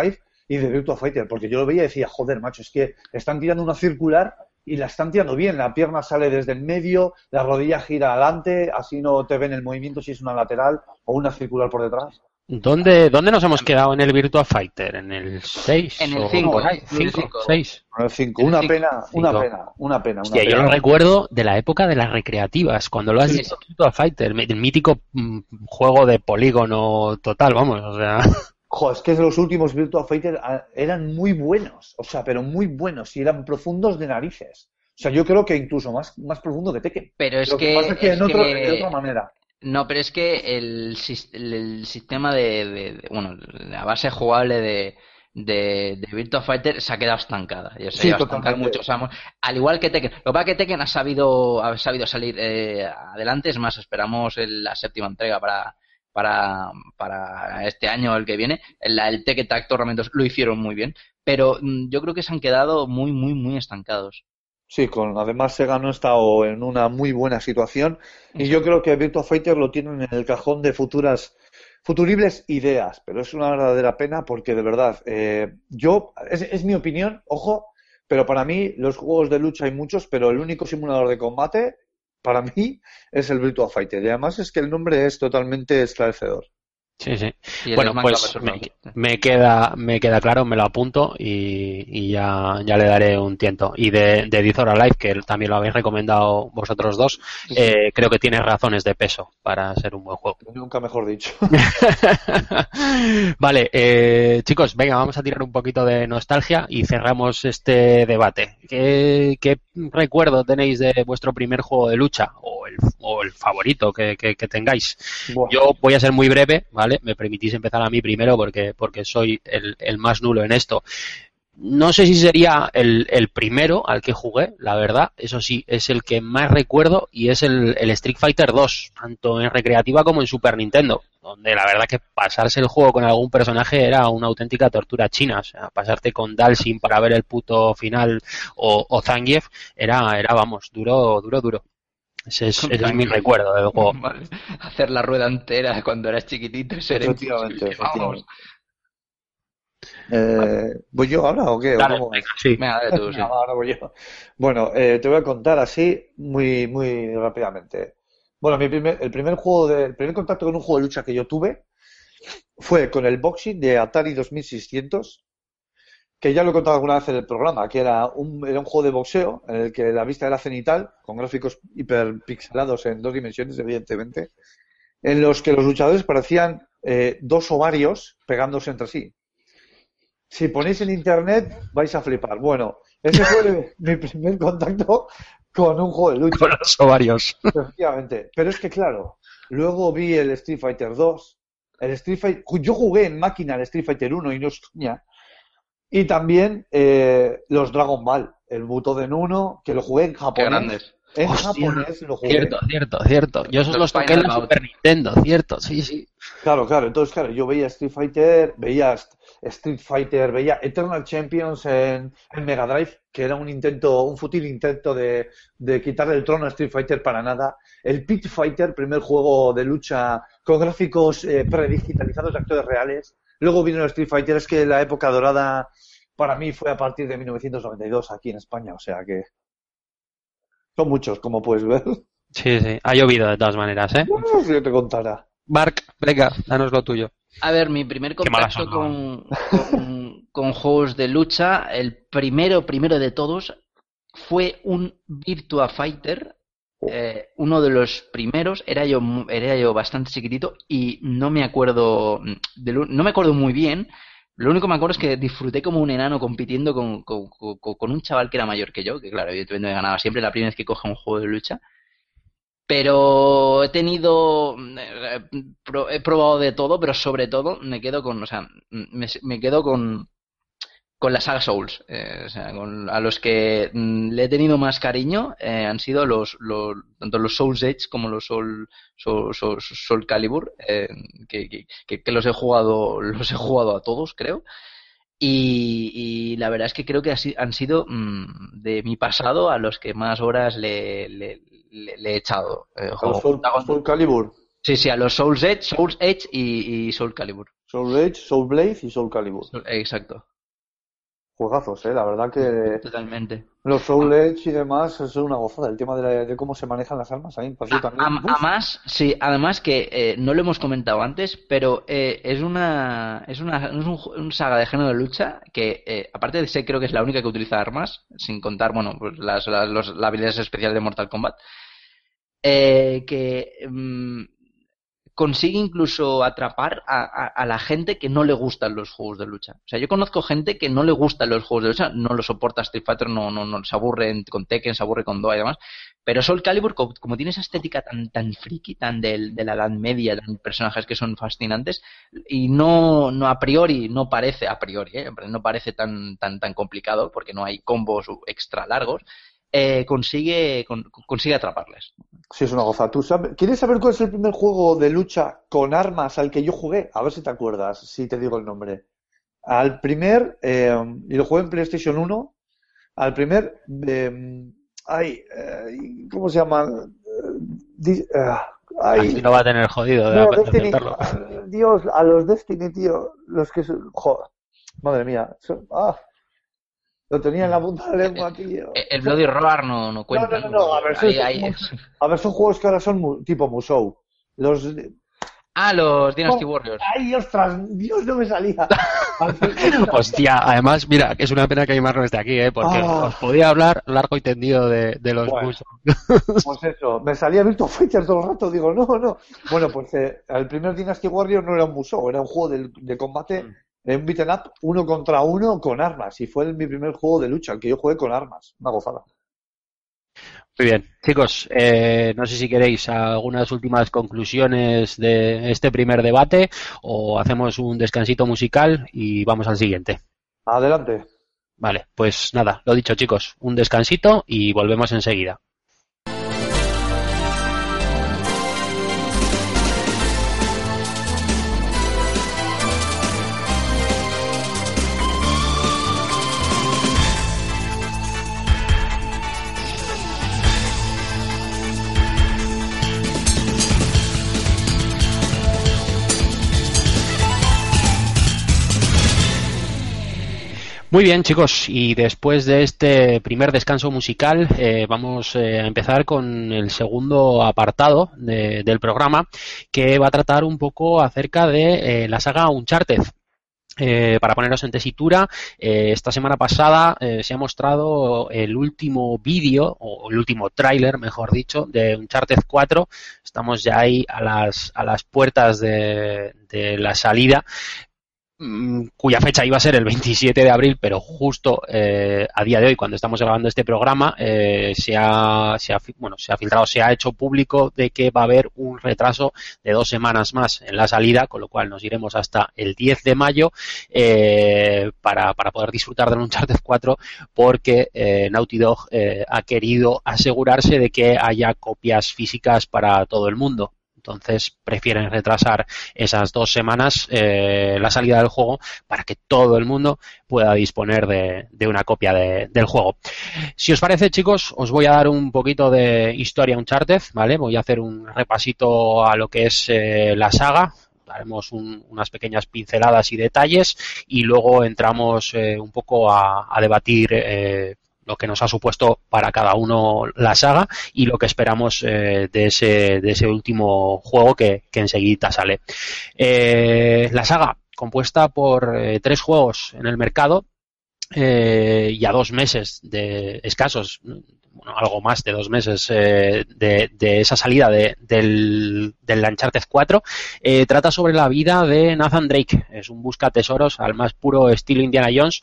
y de Virtua Fighter, porque yo lo veía y decía, joder, macho, es que están tirando una circular y la están tirando bien. La pierna sale desde el medio, la rodilla gira adelante, así no te ven el movimiento si es una lateral o una circular por detrás. ¿Dónde, ¿Dónde nos hemos quedado en el Virtua Fighter? ¿En el 6? En el o cinco, por ahí? en el ¿Cinco? cinco. ¿Seis? Bueno, el cinco. El Una cinco. pena, una pena, una pena. Una Hostia, yo pena. lo recuerdo de la época de las recreativas, cuando lo has Sí. visto Virtua Fighter, el mítico mm, juego de polígono total, vamos, o sea... Jo, es que los últimos Virtua Fighter ah, eran muy buenos, o sea, pero muy buenos y eran profundos de narices. O sea, yo creo que incluso más, más profundo que Tekken. Pero es Lo que, que, pasa es que, es en otro- que- de otra manera. No, pero es que el, sis- el- el sistema de, de- de- bueno, la base jugable de, de, de Virtua Fighter se ha quedado estancada. Sí, totalmente. muchos. Al igual que Tekken. Lo que pasa es que Tekken ha sabido, ha sabido salir eh, adelante. Es más, esperamos el- la séptima entrega para, para, para este año o el que viene. El, el Tekken Tag Tournament lo hicieron muy bien. Pero mm, yo creo que se han quedado muy, muy, muy estancados. Sí, con además Sega no ha estado en una muy buena situación. Y yo creo que Virtua Fighter lo tienen en el cajón de futuras futuribles ideas, pero es una verdadera pena porque de verdad, eh, yo, es, es mi opinión, ojo, pero para mí los juegos de lucha hay muchos, pero el único simulador de combate para mí es el Virtua Fighter. Y además es que el nombre es totalmente esclarecedor. Sí, sí. Y Bueno, pues me, queda, me queda claro, me lo apunto y, y ya, ya le daré un tiento. Y de, de Death or Alive, que también lo habéis recomendado vosotros dos, eh, creo que tiene razones de peso para ser un buen juego. Nunca mejor dicho. vale, eh, chicos, venga, vamos a tirar un poquito de nostalgia y cerramos este debate. ¿Qué, qué recuerdo tenéis de vuestro primer juego de lucha o el, o el favorito que, que- que tengáis? Buah. Yo voy a ser muy breve, ¿vale? Me permitís empezar a mí primero porque, porque soy el, el más nulo en esto. No sé si sería el, el primero al que jugué, la verdad. Eso sí, es el que más recuerdo y es el, el Street Fighter 2, tanto en recreativa como en Super Nintendo, donde la verdad que pasarse el juego con algún personaje era una auténtica tortura china. O sea, pasarte con Dalsin para ver el puto final o, o Zangief era, era, vamos, duro, duro, duro. Ese es, ese es mi recuerdo del juego. Vale. Hacer la rueda entera cuando eras chiquitito y ser Efectivamente. Vamos. efectivamente. Eh, ¿Voy yo ahora o qué? ¿O Dale, cómo? venga, sí. Venga, dale tú, sí. Venga, va, ahora voy yo. Bueno, eh, te voy a contar así muy, muy rápidamente. Bueno, mi primer, el primer juego de, el primer contacto con un juego de lucha que yo tuve fue con el boxing de Atari 2600, que ya lo he contado alguna vez en el programa, que era un, era un juego de boxeo en el que la vista era cenital, con gráficos hiperpixelados en dos dimensiones, evidentemente, en los que los luchadores parecían eh, dos ovarios pegándose entre sí. Si ponéis en internet vais a flipar. Bueno, ese fue mi primer contacto con un juego de lucha. Con los ovarios. Efectivamente. Pero es que, claro, luego vi el Street Fighter 2. El Street Fighter, yo jugué en máquina el Street Fighter 1 y no es coña. Y también eh, los Dragon Ball, el Butoden 1, que lo jugué en Qué japonés. grandes. En Hostia. japonés lo jugué. Cierto, cierto, cierto. Yo esos Los los toqué en la Super Nintendo, cierto, sí, sí. Claro, claro. Entonces, claro, yo veía Street Fighter, veía St- Street Fighter, veía Eternal Champions en, en Mega Drive, que era un intento, un fútil intento de, de quitarle el trono a Street Fighter para nada. El Pit Fighter, primer juego de lucha con gráficos eh, predigitalizados de actores reales, Luego vino el Street Fighter, es que la época dorada para mí fue a partir de 1992 aquí en España, o sea que son muchos, como puedes ver. Sí, sí. Ha llovido de todas maneras, ¿eh? No sé si te contara. Mark, venga, danos lo tuyo. A ver, mi primer contacto son, con, con, con juegos de lucha, el primero, primero de todos, fue un Virtua Fighter. Eh, uno de los primeros, era yo, era yo bastante chiquitito y no me acuerdo, mm, no me acuerdo muy bien. Lo único que me acuerdo es que disfruté como un enano compitiendo con, con, con- con un chaval que era mayor que yo, que claro, evidentemente me ganaba siempre la primera vez que coge un juego de lucha. Pero he tenido, eh, pro- he probado de todo, pero sobre todo me quedo con, o sea, me, me quedo con, con la saga Souls. eh, o sea, con- a los que mm, le he tenido más cariño eh, han sido los, los, tanto los Souls Edge como los Soul, Soul, Soul, Soul Calibur, eh, que, que- que- que los he jugado, los he jugado a todos, creo. Y, y la verdad es que creo que han sido mm, de mi pasado a los que más horas le, le- le- le he echado. eh, Soul, Soul Calibur, Sí, sí, a los Souls Edge, Souls Edge y, y Soul Calibur. Soul Edge, Soul Blade y Soul Calibur. Exacto, Juegazos, eh, la verdad que totalmente. los Soul Edge y demás son una gozada. El tema de, la- de cómo se manejan las armas ahí, pues también. Además, sí, además que eh, no lo hemos comentado antes, pero eh, es una es una es un, saga de género de lucha que eh, aparte de ser creo que es la única que utiliza armas, sin contar bueno pues las, las, los- las habilidades especiales de Mortal Kombat, eh, que mm, consigue incluso atrapar a, la gente que no le gustan los juegos de lucha. O sea, yo conozco gente que no le gustan los juegos de lucha, no lo soporta Street Fighter, no, no, no se aburre con Tekken, se aburre con Doa y demás. Pero Soul Calibur, co- como, tiene esa estética tan, tan friki, tan del, de la Edad Media, tan personajes que son fascinantes, y no, no a priori, no parece, a priori, ¿eh? no parece tan, tan, tan complicado, porque no hay combos extra largos, eh, consigue, con- consigue atraparles. Sí, es una gozada. ¿Tú sabes- ¿Quieres saber cuál es el primer juego de lucha con armas al que yo jugué? A ver si te acuerdas, si te digo el nombre. Al primer, eh, y lo jugué en PlayStation 1, al primer, eh, ay, eh, ¿cómo se llama? Eh, di- ay, Así no va a tener jodido de, no, Destiny, ah, Dios, a los Destiny, tío, los que son, joder, madre mía, son- ah, lo tenía en la punta de la lengua, tío. Eh, El Bloody Roar no, no cuenta. no, no, no, a ver, Ahí- sí, A ver, son juegos que ahora son mu- tipo Musou. Los, Ah, los Dynasty Oh, Warriors. Ay, ostras, Dios, no me salía. Hostia, además, mira, que es una pena que Aymar no esté aquí, ¿eh? Porque Ah. os podía hablar largo y tendido de, de los Bueno. Pues eso, me salía Virtua Fighter todo el rato, digo, no, no. Bueno, pues eh, el primer Dynasty Warrior no era un Musou, era un juego de, de combate, un beat'em up, uno contra uno con armas. Y fue mi primer juego de lucha, el que yo jugué con armas. Una gozada. Muy bien, chicos, eh, no sé si queréis algunas últimas conclusiones de este primer debate o hacemos un descansito musical y vamos al siguiente. Adelante. Vale, pues nada, lo dicho chicos, un descansito y volvemos enseguida. Muy bien, chicos, y después de este primer descanso musical, eh, vamos eh, a empezar con el segundo apartado de- del programa, que va a tratar un poco acerca de eh, la saga Uncharted. Para poneros en tesitura, esta semana pasada se ha mostrado el último vídeo, o el último tráiler, mejor dicho, de Uncharted 4. Estamos ya ahí a las, a las puertas de, la salida cuya fecha iba a ser el 27 de abril, pero justo eh, a día de hoy, cuando estamos grabando este programa, eh, se, ha, se, ha, bueno, se ha filtrado, se ha hecho público de que va a haber un retraso de dos semanas más en la salida, con lo cual nos iremos hasta el 10 de mayo eh, para, para poder disfrutar del Uncharted 4, porque eh, Naughty Dog eh, ha querido asegurarse de que haya copias físicas para todo el mundo. Entonces prefieren retrasar esas dos semanas eh, la salida del juego para que todo el mundo pueda disponer de, una copia de- del juego. Si os parece, chicos, os voy a dar un poquito de historia Uncharted, ¿vale? Voy a hacer un repasito a lo que es eh, la saga, daremos un- unas pequeñas pinceladas y detalles y luego entramos eh, un poco a, debatir lo que nos ha supuesto para cada uno la saga y lo que esperamos eh, de, ese, de ese último juego que, que enseguida sale. Eh, la saga, compuesta por eh, tres juegos en el mercado y a dos meses de escasos, bueno, algo más de dos meses de, de esa salida de, del, del Uncharted 4, eh, trata sobre la vida de Nathan Drake. Es un busca tesoros al más puro estilo Indiana Jones,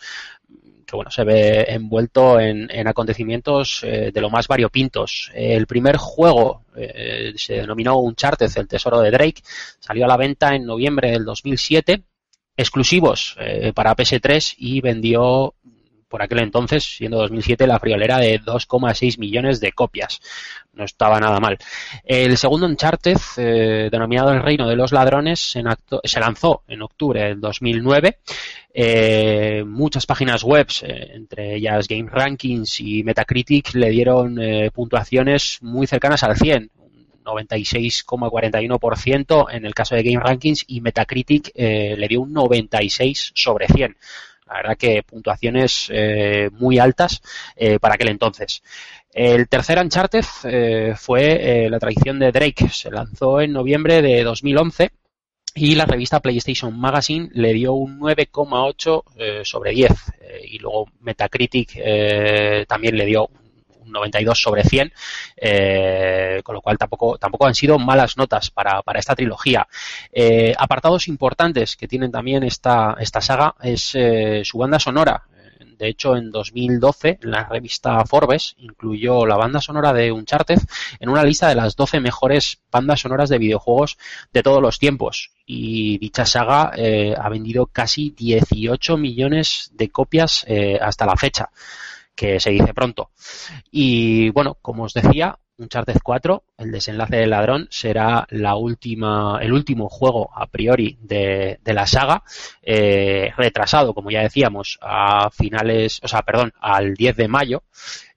que bueno, se ve envuelto en, en acontecimientos eh, de lo más variopintos. El primer juego eh, se denominó Uncharted, el tesoro de Drake, salió a la venta en noviembre del 2007, exclusivos eh, para PS3 y vendió por aquel entonces, siendo 2007, la friolera de 2,6 millones de copias. No estaba nada mal. El segundo Uncharted, eh, denominado El Reino de los Ladrones, acto- se lanzó en octubre del 2009. Eh, muchas páginas web, eh, entre ellas Game Rankings y Metacritic, le dieron eh, puntuaciones muy cercanas al 100. un 96,41% en el caso de Game Rankings y Metacritic le dio un 96 sobre 100. La verdad que puntuaciones eh, muy altas eh, para aquel entonces. El tercer Uncharted eh, fue eh, La traición de Drake. Se lanzó en noviembre de 2011 y la revista PlayStation Magazine le dio un 9,8 eh, sobre 10. Eh, y luego Metacritic también le dio un 92 sobre 100, eh, con lo cual tampoco, tampoco han sido malas notas para, para esta trilogía. Eh, apartados importantes que tienen también esta, esta saga es eh, su banda sonora. De hecho, en 2012, la revista Forbes incluyó la banda sonora de Uncharted en una lista de las 12 mejores bandas sonoras de videojuegos de todos los tiempos. Y dicha saga ha vendido casi 18 millones de copias hasta la fecha, que se dice pronto. Y bueno, como os decía, Uncharted 4, el desenlace del ladrón, será la última, el último juego a priori de, de la saga, eh, retrasado, como ya decíamos, a finales, o sea, perdón, al 10 de mayo.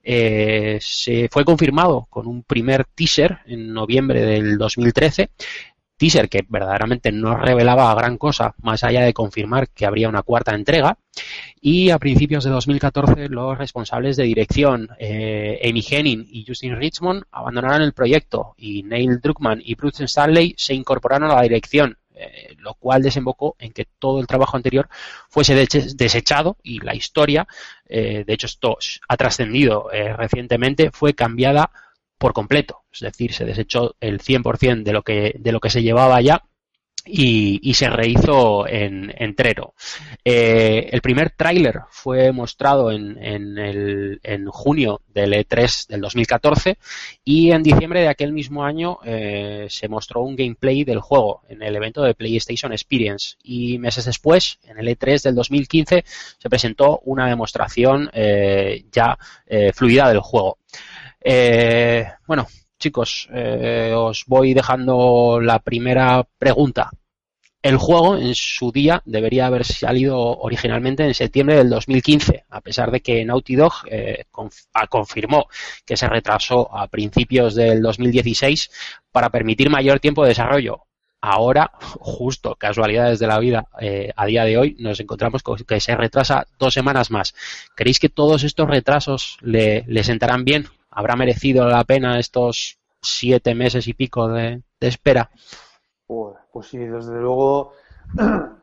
Eh, se fue confirmado con un primer teaser en noviembre del 2013 teaser que verdaderamente no revelaba gran cosa más allá de confirmar que habría una cuarta entrega. Y a principios de 2014 los responsables de dirección eh, Amy Henning y Justin Richmond abandonaron el proyecto y Neil Druckmann y Bruce Stanley se incorporaron a la dirección eh, lo cual desembocó en que todo el trabajo anterior fuese desechado y la historia, eh, de hecho esto ha trascendido recientemente, fue cambiada por completo. Es decir, se desechó el 100% de lo que, de lo que se llevaba ya y, se rehizo en, entrero. Eh, el primer tráiler fue mostrado en, en, el, en junio del E3 del 2014 y en diciembre de aquel mismo año eh, se mostró un gameplay del juego en el evento de PlayStation Experience y meses después, en el E3 del 2015, se presentó una demostración eh, ya fluida del juego. Eh, bueno, chicos, eh, os voy dejando la primera pregunta. El juego en su día debería haber salido originalmente en septiembre del 2015, a pesar de que Naughty Dog eh, ah, confirmó que se retrasó a principios del 2016 para permitir mayor tiempo de desarrollo. Ahora, justo casualidades de la vida, eh, a día de hoy nos encontramos con que se retrasa dos semanas más. ¿Creéis que todos estos retrasos le, le sentarán bien? ¿Habrá merecido la pena estos siete meses y pico de, espera? Pues, pues sí, desde luego.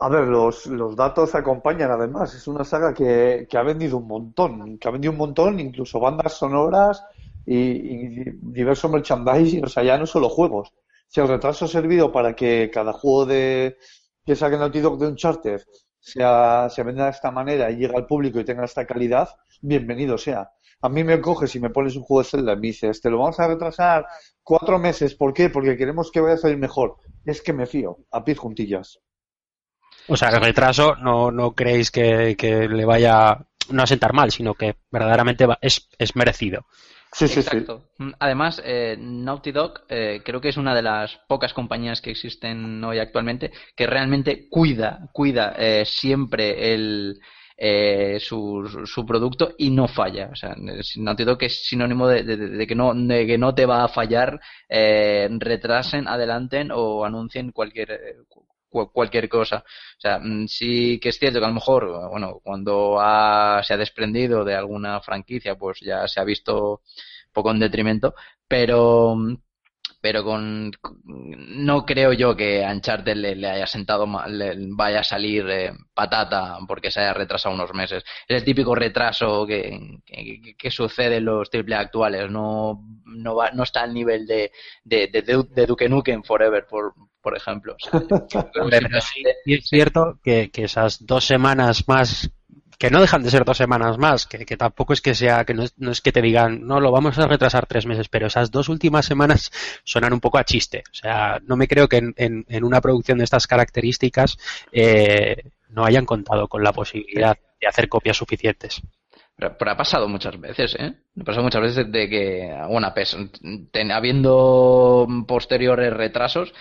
A ver, los, los datos acompañan además. Es una saga que, que ha vendido un montón, que ha vendido un montón, incluso bandas sonoras y, y diverso merchandising, o sea, ya no solo juegos. Si el retraso ha servido para que cada juego de que saque Naughty Dog de Uncharted sea, se venda de esta manera y llegue al público y tenga esta calidad, bienvenido sea. A mí me coges y me pones un juego de Zelda y me dices, te lo vamos a retrasar cuatro meses. ¿Por qué? Porque queremos que vaya a salir mejor. Es que me fío, a pies juntillas. O sea, el retraso no, no creéis que, que le vaya no a sentar mal, sino que verdaderamente va- es, es merecido. Sí, sí, sí. Exacto. Mm, Además, eh, Naughty Dog eh, creo que es una de las pocas compañías que existen hoy actualmente que realmente cuida, cuida eh, siempre el, eh, su, su producto y no falla. O sea, es- Naughty Dog es sinónimo de, que no que no te va a fallar, eh, retrasen, adelanten o anuncien cualquier cu- cualquier cosa. O sea, mm, sí que es cierto que a lo mejor, bueno, cuando se ha desprendido de alguna franquicia, pues ya se ha visto poco en detrimento, pero pero con no creo yo que a Uncharted le, le haya sentado mal, le vaya a salir eh, patata porque se haya retrasado unos meses. Es el típico retraso que, que, que sucede en los triple actuales, no, no, va, no está al nivel de, de, de, de Duke Nukem Forever, por, por ejemplo. O sea, pero sí es cierto que, que esas dos semanas más, que no dejan de ser dos semanas más, que, que tampoco es que sea, que no es, no es que te digan, no, lo vamos a retrasar tres meses, pero esas dos últimas semanas sonan un poco a chiste. O sea, no me creo que en, en, una producción de estas características eh, no hayan contado con la posibilidad de hacer copias suficientes. Pero, pero ha pasado muchas veces, ¿eh? Ha pasado muchas veces de que, bueno, pues, ten- habiendo posteriores retrasos,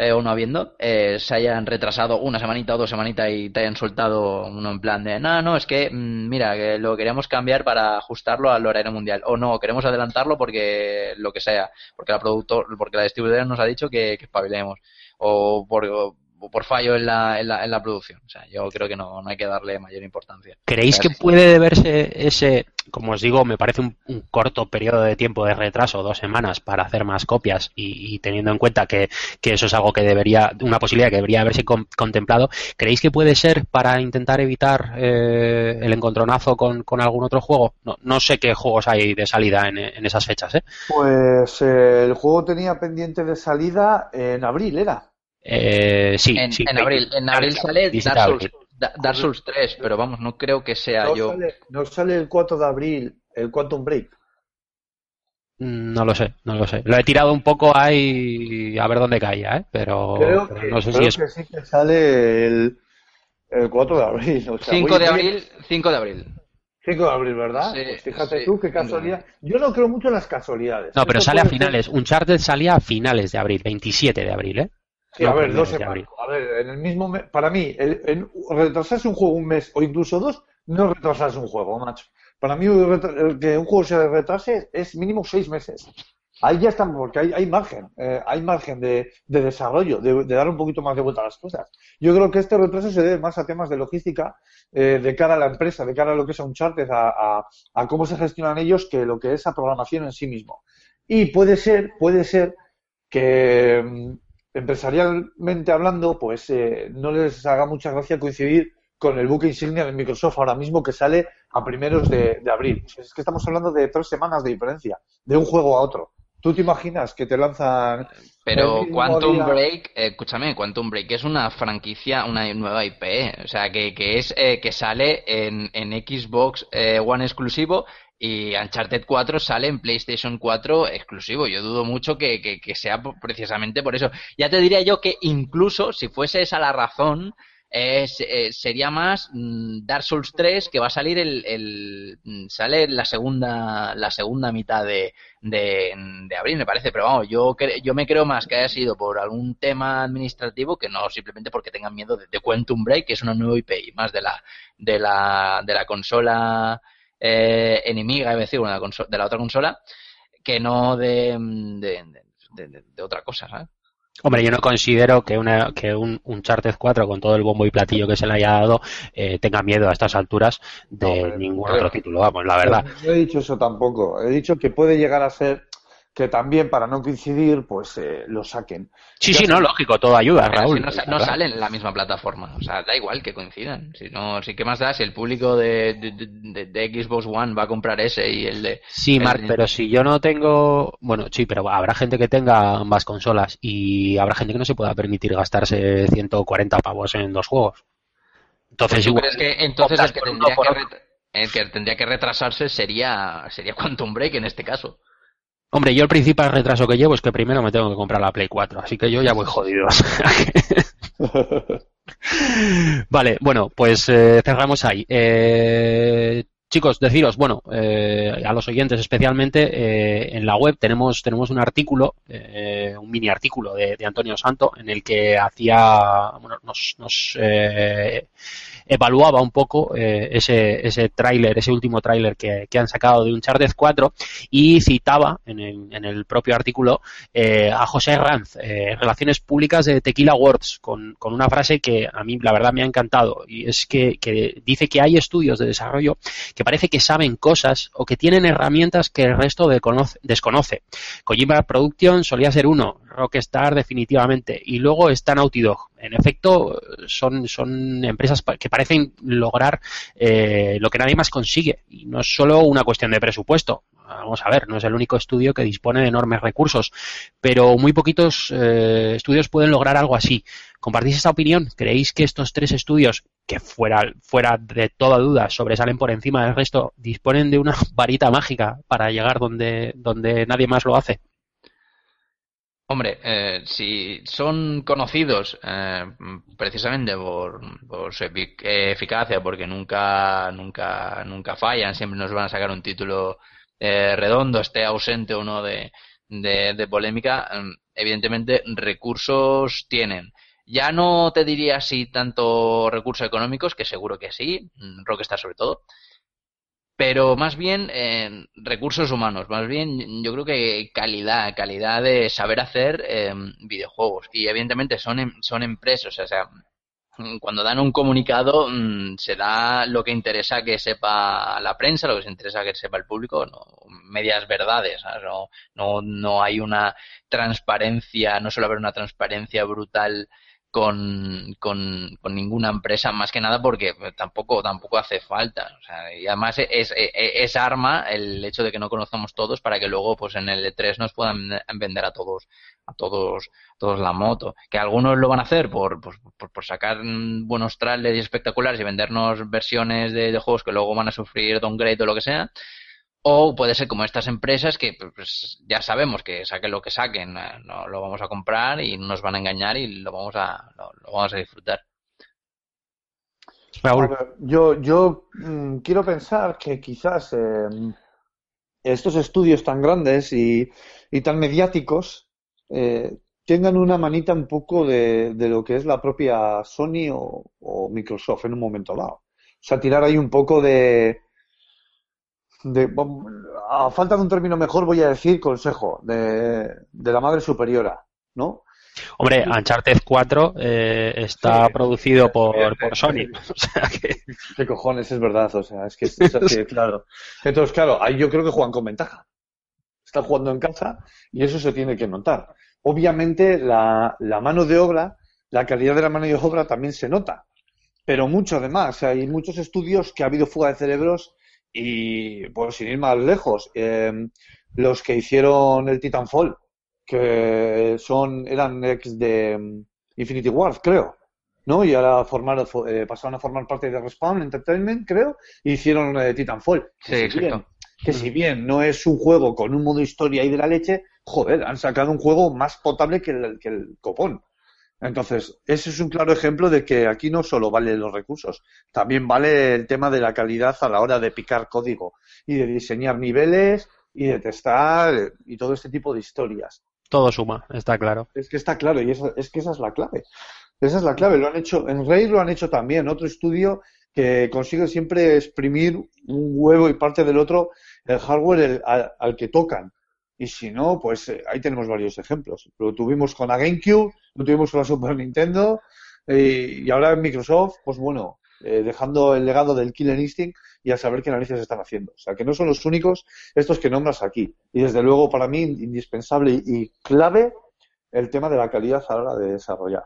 eh, o no habiendo, eh, se hayan retrasado una semanita o dos semanitas y te hayan soltado uno en plan de, no, no, es que, mm, mira, que lo queríamos cambiar para ajustarlo al horario mundial. O no, queremos adelantarlo porque lo que sea, porque la productor, porque la distribuidora nos ha dicho que, que espabilemos. O por, por fallo en la, en, la, en la producción. O sea, yo creo que no, no hay que darle mayor importancia. ¿Creéis que puede deberse ese, como os digo, me parece un, un corto periodo de tiempo de retraso, dos semanas, para hacer más copias y, y teniendo en cuenta que, que eso es algo que debería, una posibilidad que debería haberse con- contemplado, ¿creéis que puede ser para intentar evitar eh, el encontronazo con, con algún otro juego? No, no sé qué juegos hay de salida en, en esas fechas, ¿eh? Pues eh, el juego tenía pendiente de salida en abril, ¿era? Eh, sí, En, sí, en abril, en abril sale 17 Dark Souls, Dark Souls 3, pero vamos, no creo que sea No yo. sale, no sale el 4 de abril el Quantum Break. Mm, No lo sé, no lo sé. Lo he tirado un poco ahí a ver dónde caía, ¿eh? Pero, Creo, pero que, no sé creo si es que sí que sale el, el 4 de abril. O sea, 5 voy- de abril, 5 de abril. 5 de abril, ¿verdad? Sí, pues fíjate sí, tú, qué casualidad. Yo no creo mucho en las casualidades. No, pero Esto sale a puede ser- finales. Uncharted salía a finales de abril, 27 de abril, ¿eh? Sí, No, a ver, dos semanas. A ver, en el mismo mes, para mí, el- retrasarse un juego un mes o incluso dos, no retrasarse un juego, macho. Para mí, el que un juego se retrase es mínimo seis meses. Ahí ya estamos, porque hay, hay margen, eh, hay margen de, de desarrollo, de, de dar un poquito más de vuelta a las cosas. Yo creo que este retraso se debe más a temas de logística, eh, de cara a la empresa, de cara a lo que es Uncharted, a, a, a cómo se gestionan ellos, que lo que es a programación en sí mismo. Y puede ser, puede ser que mm, empresarialmente hablando, pues eh, no les haga mucha gracia coincidir con el buque insignia de Microsoft ahora mismo que sale a primeros de, de abril. Es que estamos hablando de tres semanas de diferencia, de un juego a otro. ¿Tú te imaginas que te lanzan Pero Quantum día? Break, eh, escúchame, Quantum Break es una franquicia, una nueva IP, o sea, que, que es eh, que sale en, en Xbox eh, One exclusivo y Uncharted 4 sale en PlayStation 4 exclusivo. Yo dudo mucho que, que, que sea precisamente por eso. Ya te diría yo que incluso si fuese esa la razón, eh, se- sería más mm, Dark Souls 3 que va a salir el, el mm, sale la segunda la segunda mitad de, de, de abril me parece pero vamos yo yo me creo más que haya sido por algún tema administrativo que no simplemente porque tengan miedo de, de Quantum Break que es una nueva IP más de la de la de la consola eh, enemiga es decir una de la, conso- de la otra consola que no de de, de- de- de otra cosa ¿sabes? Hombre, yo no considero que, una, que un Uncharted 4, con todo el bombo y platillo que se le haya dado, eh, tenga miedo a estas alturas de No, hombre, ningún otro título, vamos, la verdad. No he dicho eso tampoco. He dicho que puede llegar a ser que también para no coincidir, pues eh, lo saquen. Sí, sí, no, lógico, todo ayuda, Pero Raúl. si no, salen en la misma plataforma, o sea, da igual que coincidan. Si no, si qué más da si el público de, de, de- de Xbox One va a comprar ese y el de Sí, el Marc, pero si yo no tengo, bueno, sí, pero habrá gente que tenga ambas consolas y habrá gente que no se pueda permitir gastarse 140 pavos en dos juegos. Entonces, Pues ¿tú igual, crees que entonces el que tendría que, el que tendría que retrasarse sería sería Quantum Break en este caso. Hombre, yo el principal retraso que llevo es que primero me tengo que comprar la Play 4, así que yo ya voy jodido. vale, bueno, pues eh, cerramos ahí. Eh, chicos, deciros, bueno, eh, a los oyentes especialmente, eh, en la web tenemos, tenemos un artículo, eh, un mini artículo de, de, Antonio Santo, en el que hacía, bueno, nos, nos evaluaba un poco ese, ese tráiler, ese último tráiler que, que, han sacado de Uncharted 4 y citaba en el, en el propio artículo a José Ranz, Relaciones Públicas de Tequila Words, con, con, una frase que a mí la verdad me ha encantado y es que, que dice que hay estudios de desarrollo que parece que saben cosas o que tienen herramientas que el resto desconoce. Kojima Production solía ser uno, Rockstar definitivamente, y luego está Naughty. En efecto, son, son empresas que parecen lograr eh, lo que nadie más consigue, y no es solo una cuestión de presupuesto vamos a ver, no es el único estudio que dispone de enormes recursos, pero muy poquitos eh, estudios pueden lograr algo así. ¿Compartís esta opinión? ¿Creéis que estos tres estudios, que fuera, fuera de toda duda sobresalen por encima del resto, disponen de una varita mágica para llegar donde, donde nadie más lo hace? Hombre, eh, si son conocidos eh, precisamente por, por, su eficacia, porque nunca, nunca, nunca fallan, siempre nos van a sacar un título eh, redondo, esté ausente o no de, de, polémica, mm, evidentemente recursos tienen. Ya no te diría si tanto recursos económicos, que seguro que sí, mm, Rockstar sobre todo, pero más bien eh, recursos humanos, más bien yo creo que calidad, calidad de saber hacer eh, videojuegos. Y evidentemente son, em, son empresas, o sea, cuando dan un comunicado mm, se da lo que interesa que sepa la prensa, lo que se interesa que sepa el público, no medias verdades, no, no, no hay una transparencia, no suele haber una transparencia brutal con, con, con, ninguna empresa, más que nada porque tampoco, tampoco hace falta. O sea, y además es, es, arma el hecho de que no conozcamos todos para que luego pues en el E3 nos puedan vender a todos, a todos, todos la moto. Que algunos lo van a hacer por, por, por, por sacar buenos trailers espectaculares y vendernos versiones de, de, juegos que luego van a sufrir downgrade o lo que sea. O puede ser como estas empresas que pues, ya sabemos que saquen lo que saquen, eh, no lo vamos a comprar y nos van a engañar y lo vamos a, lo, lo vamos a disfrutar. Raúl. Yo, yo mmm, quiero pensar que quizás eh, estos estudios tan grandes y, y tan mediáticos eh, tengan una manita un poco de, de, lo que es la propia Sony o, o Microsoft en un momento dado. O sea, tirar ahí un poco de, de, a falta de un término mejor voy a decir consejo de, de la madre superiora, ¿no? Hombre, Uncharted 4 eh, está sí, producido por, por Sony. O sea que... ¿Qué cojones? Es verdad, o sea, es que es, así, claro. Entonces, claro, ahí yo creo que juegan con ventaja. Están jugando en casa y eso se tiene que notar. Obviamente, la, la mano de obra, la calidad de la mano de obra también se nota, pero mucho además. Hay muchos estudios que ha habido fuga de cerebros y pues sin ir más lejos, eh, los que hicieron el Titanfall, que son eran ex de um, Infinity Ward, creo, ¿no? Y ahora formaron, eh, pasaron a formar parte de Respawn Entertainment, creo, y hicieron eh, Titanfall. Sí, que, si bien, que si bien no es un juego con un modo historia y de la leche, joder, han sacado un juego más potable que el, que el copón. Entonces, ese es un claro ejemplo de que aquí no solo valen los recursos, también vale el tema de la calidad a la hora de picar código y de diseñar niveles y de testar y todo este tipo de historias. Todo suma, está claro. Es que está claro y esa, es que esa es la clave. Esa es la clave. Lo han hecho, en Rey lo han hecho también, otro estudio que consigue siempre exprimir un huevo y parte del otro el hardware el, al, al que tocan. Y si no, pues eh, ahí tenemos varios ejemplos. Lo tuvimos con la GameCube, lo tuvimos con la Super Nintendo eh, y ahora en Microsoft, pues bueno, eh, dejando el legado del Killer Instinct y a saber qué narices están haciendo. O sea, que no son los únicos estos que nombras aquí. Y desde luego, para mí, indispensable y, clave el tema de la calidad a la hora de desarrollar.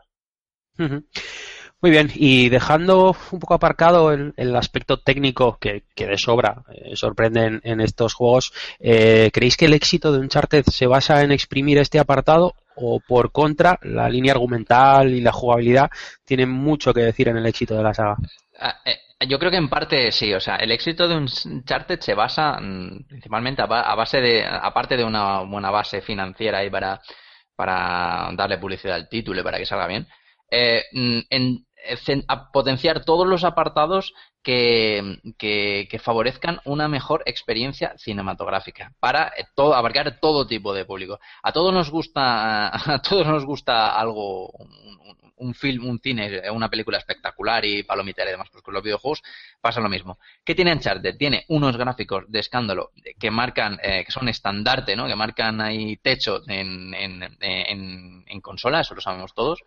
Muy bien, y dejando un poco aparcado el, el aspecto técnico que, que de sobra eh, sorprende en, en, estos juegos, eh, ¿creéis que el éxito de Uncharted se basa en exprimir este apartado o por contra la línea argumental y la jugabilidad tienen mucho que decir en el éxito de la saga? Ah, eh, yo creo que en parte sí, o sea, el éxito de Uncharted se basa mm, principalmente a, base de, aparte de una buena base financiera ahí para, para darle publicidad al título y para que salga bien, eh, en, eh, cen- a potenciar todos los apartados que, favorezcan una mejor experiencia cinematográfica para eh, todo, abarcar todo tipo de público. A todos nos gusta, a todos nos gusta algo, un, un- film, un cine, una película espectacular y palomitera y demás, pues con los videojuegos pasa lo mismo. ¿Qué tiene Uncharted? Tiene unos gráficos de escándalo que marcan, eh, que son estandarte, ¿no? Que marcan ahí techo en, en, en, en consola, eso lo sabemos todos.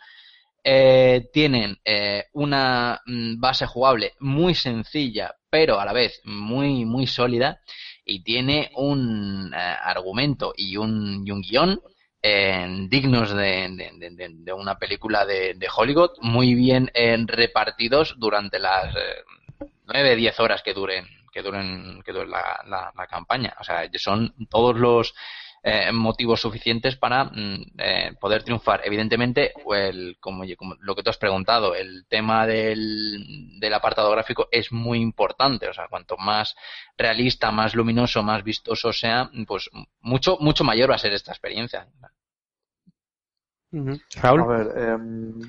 Eh, tienen eh, una mm, base jugable muy sencilla, pero a la vez muy, muy sólida, y tiene un eh, argumento y un, y un guion eh, dignos de, de- una película de, Hollywood, muy bien repartidos durante las nueve, diez horas que duren que duren que dure la, la- la campaña. O sea, son todos los eh, motivos suficientes para mm, eh, poder triunfar. Evidentemente, el, como, como lo que tú has preguntado, el tema del, del apartado gráfico es muy importante. O sea, cuanto más realista, más luminoso, más vistoso sea, pues mucho, mucho mayor va a ser esta experiencia. A Raúl. ver, em,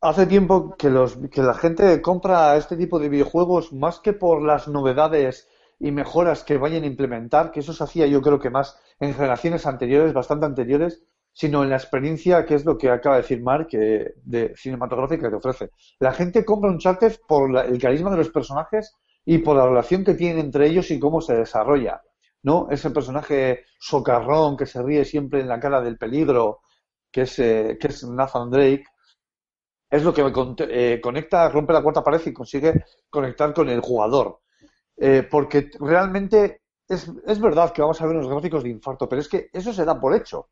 hace tiempo que, los, que la gente compra este tipo de videojuegos más que por las novedades y mejoras que vayan a implementar, que eso se hacía yo creo que más en generaciones anteriores, bastante anteriores, sino en la experiencia, que es lo que acaba de decir Mark, de cinematográfica que ofrece. La gente compra un Uncharted por la- el carisma de los personajes y por la relación que tienen entre ellos y cómo se desarrolla. ¿No? Ese personaje socarrón que se ríe siempre en la cara del peligro, que es, eh, que es Nathan Drake, es lo que eh, conecta, rompe la cuarta pared y consigue conectar con el jugador. Eh, porque realmente es, es verdad que vamos a ver unos gráficos de infarto, pero es que eso se da por hecho. O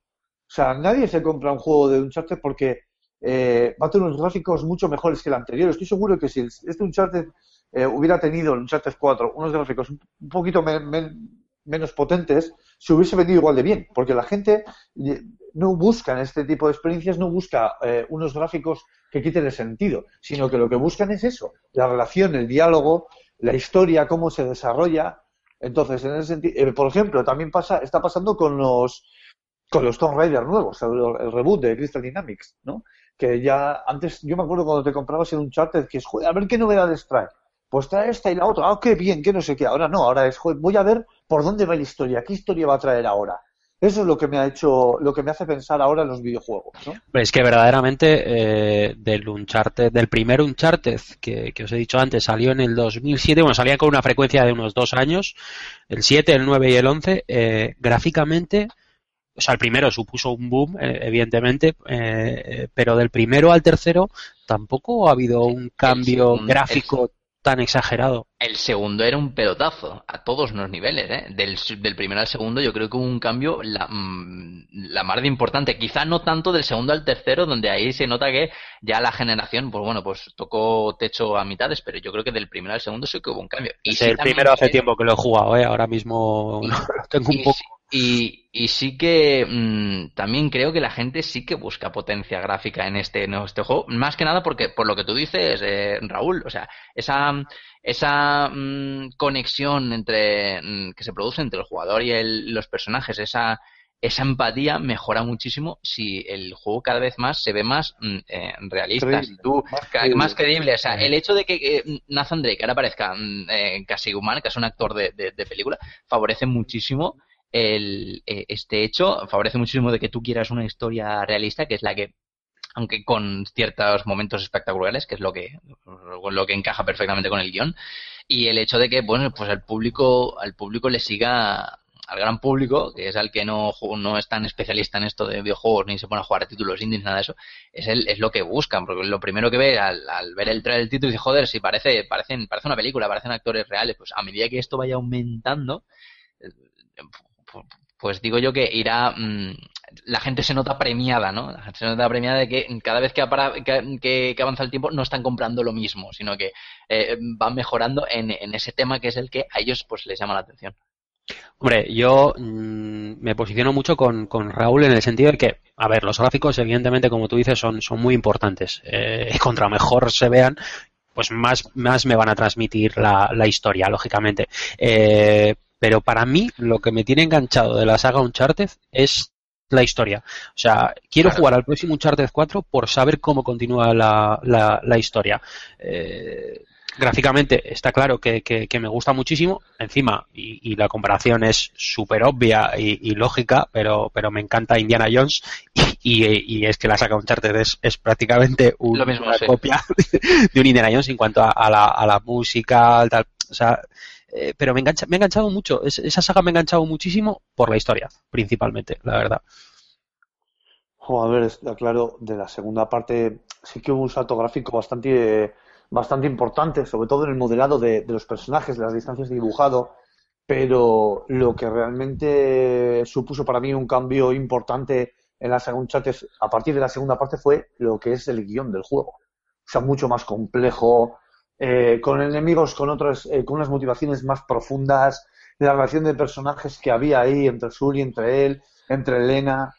sea, nadie se compra un juego de Uncharted porque eh, va a tener unos gráficos mucho mejores que el anterior. Estoy seguro que si este Uncharted eh, hubiera tenido el Uncharted 4 unos gráficos un, poquito men- men- menos potentes, se hubiese vendido igual de bien, porque la gente eh, no busca en este tipo de experiencias, no busca eh, unos gráficos que quiten el sentido, sino que lo que buscan es eso, la relación, el diálogo, la historia, cómo se desarrolla. Entonces, en ese sentido, por ejemplo, también pasa, está pasando con los con los Tomb Raider nuevos, el, el reboot de Crystal Dynamics, ¿no? Que ya antes, yo me acuerdo cuando te comprabas en un charter que es, joder, a ver qué novedades trae. Pues trae esta y la otra, ah, qué bien, qué no sé qué. Ahora no, ahora es, joder, voy a ver por dónde va la historia, qué historia va a traer ahora. Eso es lo que me ha hecho, lo que me hace pensar ahora en los videojuegos, ¿no? Es que verdaderamente eh, del Uncharted, del primer Uncharted que, que os he dicho antes, salió en el 2007, bueno, salía con una frecuencia de unos dos años, el 7, el 9 y el 11, eh, gráficamente, o sea, el primero supuso un boom, eh, evidentemente, eh, eh, pero del primero al tercero tampoco ha habido un cambio gráfico tan exagerado. El segundo era un pelotazo a todos los niveles, ¿eh? Del, del primero al segundo yo creo que hubo un cambio la, mm, la más de importante. Quizá no tanto del segundo al tercero, donde ahí se nota que ya la generación, pues bueno, pues tocó techo a mitades, pero yo creo que del primero al segundo sí que hubo un cambio. Y Sí, el primero hace tiempo que lo he jugado, ¿eh? ahora mismo Y- lo tengo un poco. sí- y, y sí que mm, también creo que la gente sí que busca potencia gráfica en este, en este juego, más que nada porque por lo que tú dices, eh, Raúl, o sea, esa, esa mm, conexión entre mm, que se produce entre el jugador y el- los personajes, esa, esa empatía mejora muchísimo si el juego cada vez más se ve más mm, eh, realista. Creíble, Si tú, más creíble. más creíble. O sea, el hecho de que eh, Nathan Drake ahora parezca eh, casi humano, que es un actor de, de- de película, favorece muchísimo el, eh, este hecho, favorece muchísimo de que tú quieras una historia realista, que es la que aunque con ciertos momentos espectaculares, que es lo que lo que encaja perfectamente con el guion, y el hecho de que bueno, pues al público al público le siga al gran público, que es al que no, no es tan especialista en esto de videojuegos ni se pone a jugar a títulos indies, nada de eso, es, el, es lo que buscan, porque lo primero que ve al, al ver el trailer del título dice, joder, si parece, parecen, parece una película, parecen actores reales, pues a medida que esto vaya aumentando, eh, pues digo yo que irá, mm, la gente se nota premiada, ¿no? La gente se nota premiada de que cada vez que, apara- que, avanza el tiempo no están comprando lo mismo, sino que eh, van mejorando en, en ese tema que es el que a ellos pues les llama la atención. Hombre, yo mm, me posiciono mucho con, con Raúl en el sentido de que, a ver, los gráficos, evidentemente, como tú dices, son, son muy importantes. Eh, contra mejor se vean, pues más, más me van a transmitir la, la historia, lógicamente. Eh, pero para mí, lo que me tiene enganchado de la saga Uncharted es la historia. O sea, quiero jugar al próximo Uncharted 4 por saber cómo continúa la, la, la historia. Eh, gráficamente está claro que, que, que, me gusta muchísimo, encima, y, y la comparación es súper obvia y, y, lógica, pero, pero me encanta Indiana Jones y, y es que la saga Uncharted es, es prácticamente un, mismo, una sí. copia de un Indiana Jones en cuanto a, a, la, a la música, tal, o sea, eh, pero me, engancha, me ha enganchado mucho, es, esa saga me ha enganchado muchísimo por la historia, principalmente, la verdad. A ver, está claro, de la segunda parte sí que hubo un salto gráfico bastante, bastante importante, sobre todo en el modelado de, de los personajes, de las distancias de dibujado, pero lo que realmente supuso para mí un cambio importante en la segunda a partir de la segunda parte fue lo que es el guion del juego. O sea, mucho más complejo, eh, con enemigos con otras, eh, con unas motivaciones más profundas, la relación de personajes que había ahí entre Sully, entre él, entre Elena,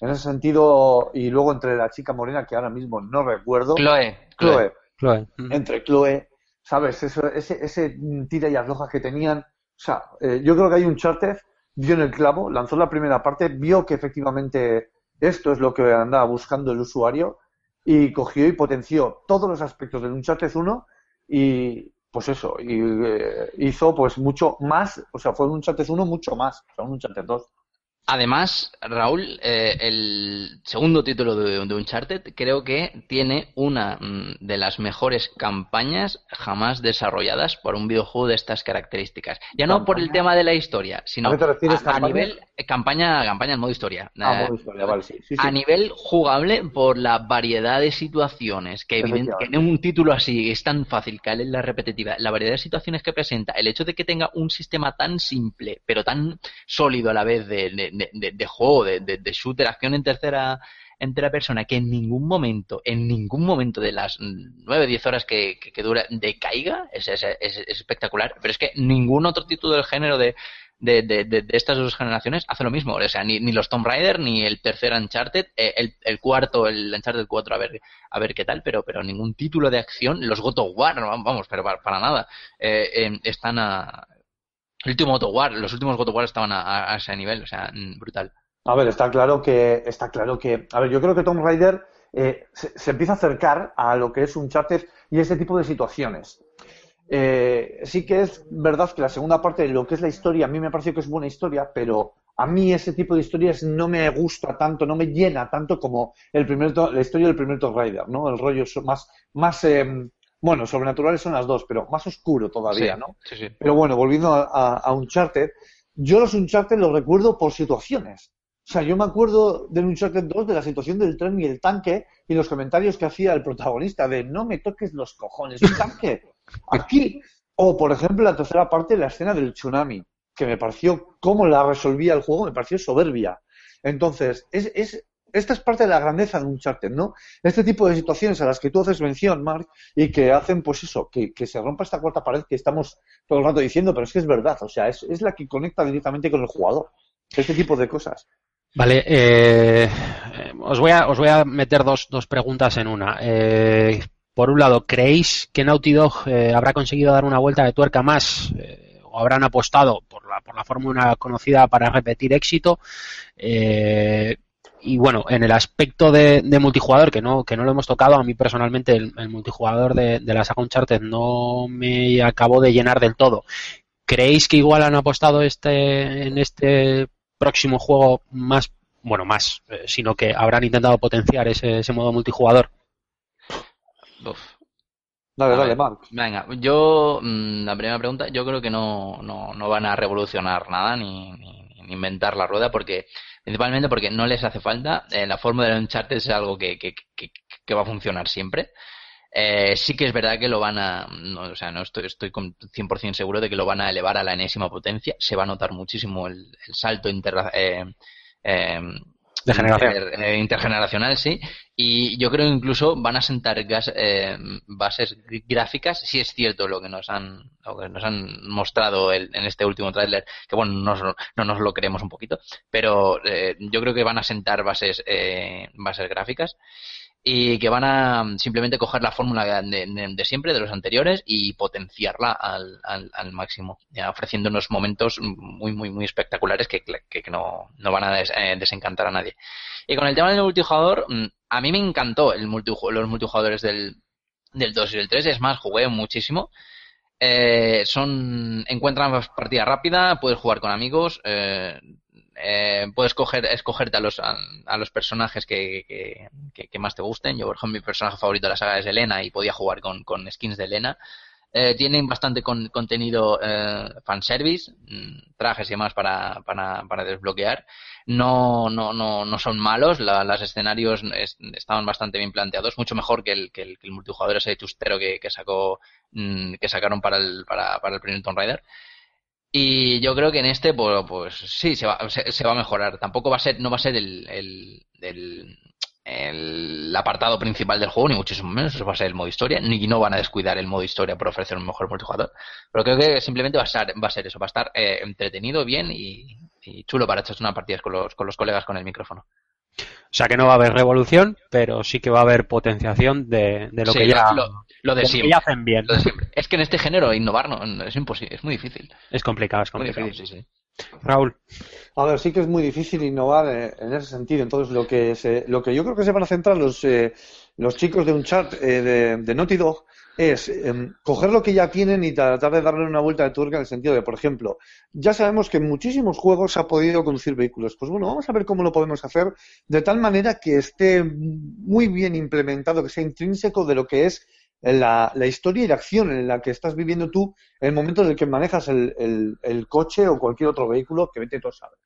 en ese sentido, y luego entre la chica morena que ahora mismo no recuerdo. Chloe. Chloe. Chloe. Entre Chloe, ¿sabes? Eso, ese, ese tira y afloja que tenían. O sea, eh, yo creo que hay un charter, dio en el clavo, lanzó la primera parte, vio que efectivamente esto es lo que andaba buscando el usuario y cogió y potenció todos los aspectos del Uncharted 1 y pues eso, y eh, hizo pues mucho más, o sea, fue un Uncharted 1 mucho más, o sea, un Uncharted 2. Además, Raúl, eh, el segundo título de, de, Uncharted creo que tiene una mm, de las mejores campañas jamás desarrolladas por un videojuego de estas características. Ya no por el tema de la historia, sino ¿A, nivel eh, campaña, campaña en modo historia. Ah, modo historia, vale, sí, sí, sí. A nivel jugable por la variedad de situaciones que, evidentemente en un título así es tan fácil caer en la repetitiva, la variedad de situaciones que presenta, el hecho de que tenga un sistema tan simple pero tan sólido a la vez de, de de, de, juego, de, de, shooter, acción en tercera, en tercera persona, que en ningún momento, en ningún momento de las 9, 10 horas que, que, que dura, decaiga, es, es, es, es, espectacular. Pero es que ningún otro título del género de, de, de, de, estas dos generaciones hace lo mismo. O sea, ni, ni los Tomb Raider, ni el tercer Uncharted, eh, el, el, cuarto, el Uncharted 4, a ver, a ver qué tal, pero, pero ningún título de acción, los God of War, vamos, pero para, para nada, eh, eh, están a, último God los últimos God estaban a, ese nivel, o sea, brutal. A ver, está claro que, está claro que, a ver, yo creo que Tomb Raider eh, se, se, empieza a acercar a lo que es un charter y este tipo de situaciones. Eh, sí que es verdad que la segunda parte de lo que es la historia, a mí me pareció que es buena historia, pero a mí ese tipo de historias no me gusta tanto, no me llena tanto como el primer, la historia del primer Tomb Raider, ¿no? El rollo más, más, eh, bueno, sobrenaturales son las dos, pero más oscuro todavía, sí, ¿no? Sí, sí. Pero bueno, volviendo a, a, a Uncharted, yo los Uncharted los recuerdo por situaciones. O sea, yo me acuerdo del Uncharted 2 de la situación del tren y el tanque y los comentarios que hacía el protagonista de no me toques los cojones, un tanque. Aquí, o por ejemplo la tercera parte, la escena del tsunami, que me pareció, cómo la resolvía el juego, me pareció soberbia. Entonces, es, es, esta es parte de la grandeza de Uncharted, ¿no? Este tipo de situaciones a las que tú haces mención, Mark, y que hacen, pues eso, que, que se rompa esta cuarta pared que estamos todo el rato diciendo, pero es que es verdad, o sea, es, es la que conecta directamente con el jugador. Este tipo de cosas. Vale, eh, os, voy a, os voy a meter dos, dos preguntas en una. Eh, por un lado, ¿creéis que Naughty Dog eh, habrá conseguido dar una vuelta de tuerca más eh, o habrán apostado por la, por la fórmula conocida para repetir éxito? Eh, y bueno, en el aspecto de, de, multijugador, que no, que no lo hemos tocado, a mí personalmente el, el multijugador de, de la saga Uncharted no me acabó de llenar del todo. ¿Creéis que igual han apostado este, en este próximo juego más, bueno, más, eh, sino que habrán intentado potenciar ese, ese modo multijugador? Uf. Dale, dale, Mark. Venga, yo, mmm, la primera pregunta, yo creo que no, no, no van a revolucionar nada ni, ni, ni, inventar la rueda porque, principalmente porque no les hace falta, eh, la fórmula de Uncharted es algo que, que, que, que va a funcionar siempre. Eh, sí que es verdad que lo van a, o sea, no estoy, estoy con 100% seguro de que lo van a elevar a la enésima potencia. Se va a notar muchísimo el, salto inter, eh, eh, de generación. Inter, eh, intergeneracional, sí. Y yo creo que incluso van a sentar gas, eh, bases gráficas, si es cierto lo que nos han, lo que nos han mostrado el, en este último tráiler, que bueno, nos, no nos lo creemos un poquito, pero eh, yo creo que van a sentar bases, bases gráficas. Y que van a mm, simplemente coger la fórmula de, siempre, de los anteriores, y potenciarla al, al, al máximo, ya ofreciendo unos momentos muy, muy, muy espectaculares que, que- no, no van a eh, desencantar a nadie. Y con el tema del multijugador, mm, a mí me encantó el los multijugadores del, del 2 y del 3, es más, jugué muchísimo. Eh, son encuentran partida rápida, puedes jugar con amigos, eh, eh, puedes coger, escogerte a los, a, los personajes que, más te gusten. Yo, por ejemplo, mi personaje favorito de la saga es Elena y podía jugar con, skins de Elena. Eh, tienen bastante con- contenido eh, fanservice, mm, trajes y demás para, para, para desbloquear. No, no, no, no son malos, la- los escenarios es- estaban bastante bien planteados, mucho mejor que el, que el, que el multijugador ese chustero que, que sacó mm, que sacaron para el, para, para el primer Tomb Raider. Y yo creo que en este, pues, pues sí, se va, se, se va a mejorar. Tampoco va a ser, no va a ser el, el, el, el apartado principal del juego, ni muchísimo menos. Eso va a ser el modo historia, ni no van a descuidar el modo historia por ofrecer un mejor multijugador. Pero creo que simplemente va a ser, va a ser eso, va a estar eh, entretenido, bien y, y chulo para echarse unas partidas con los, con los colegas con el micrófono. O sea que no va a haber revolución, pero sí que va a haber potenciación de, de lo Sí, que ya, lo, lo de siempre. hacen bien. Lo de siempre. Es que en este género innovar no, no- es imposible, es muy difícil. Es complicado, es Muy complicado. difícil, sí, sí. Raúl, A ver, sí que es muy difícil innovar eh, en ese sentido. Entonces, lo que se, lo que yo creo que se van a centrar los, eh, los chicos de un chat eh, de, de Naughty Dog es em, coger lo que ya tienen y tratar de darle una vuelta de tuerca en el sentido de, por ejemplo, ya sabemos que en muchísimos juegos se ha podido conducir vehículos. Pues bueno, vamos a ver cómo lo podemos hacer de tal manera que esté muy bien implementado, que sea intrínseco de lo que es la, la historia y la acción en la que estás viviendo tú en el momento en el que manejas el, el- el coche o cualquier otro vehículo que vete tú a saber.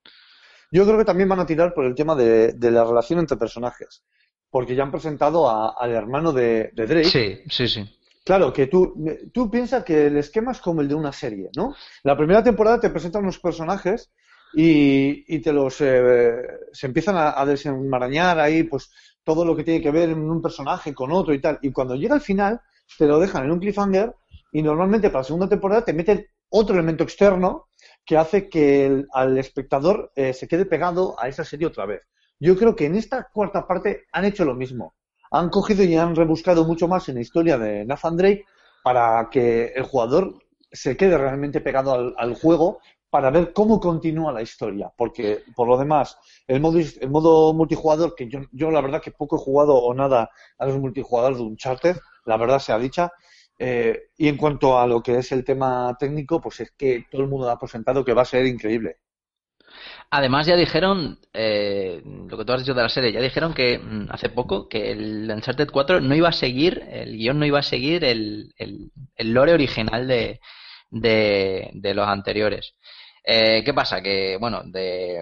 Yo creo que también van a tirar por el tema de, de la relación entre personajes, porque ya han presentado a- al hermano de, de Drake. Sí, sí, sí. Claro, que tú, tú piensas que el esquema es como el de una serie, ¿no? La primera temporada te presentan unos personajes y, y te los eh, se empiezan a, a desenmarañar ahí, pues todo lo que tiene que ver en un personaje con otro y tal. Y cuando llega al final, te lo dejan en un cliffhanger y normalmente para la segunda temporada te meten otro elemento externo que hace que el- al espectador eh, se quede pegado a esa serie otra vez. Yo creo que en esta cuarta parte han hecho lo mismo. Han cogido y han rebuscado mucho más en la historia de Nathan Drake para que el jugador se quede realmente pegado al, al juego para ver cómo continúa la historia. Porque, por lo demás, el modo, el modo multijugador, que yo, yo la verdad que poco he jugado o nada a los multijugadores de Uncharted, la verdad sea dicha. eh, y en cuanto a lo que es el tema técnico, pues es que todo el mundo ha presentado que va a ser increíble. Además ya dijeron, eh, lo que tú has dicho de la serie, ya dijeron que mm, hace poco que el Uncharted 4 no iba a seguir, el guion no iba a seguir el, el, el lore original de, de, de los anteriores. Eh, ¿Qué pasa? Que, bueno, de,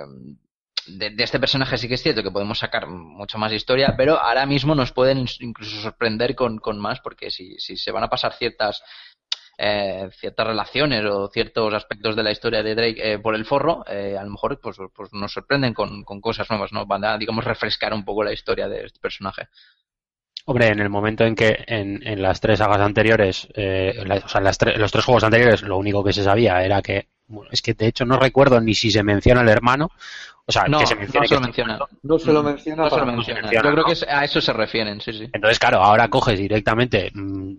de, este personaje sí que es cierto que podemos sacar mucho más historia, pero ahora mismo nos pueden incluso sorprender con, con más, porque si, si se van a pasar ciertas eh, ciertas relaciones o ciertos aspectos de la historia de Drake eh, por el forro, eh, a lo mejor pues, pues nos sorprenden con, con cosas nuevas, ¿no? Van a, digamos, refrescar un poco la historia de este personaje. hombre, en el momento en que en, en las tres sagas anteriores, eh, la- o sea, en las tre- los tres juegos anteriores, lo único que se sabía era que, bueno, es que de hecho no recuerdo ni si se menciona el hermano, o sea, No, que se no mencione se lo menciona. No se lo Mm, menciona no se lo menciona. menciona, Yo creo ¿no? que a eso se refieren, sí, sí. Entonces, claro, ahora coges directamente, mm,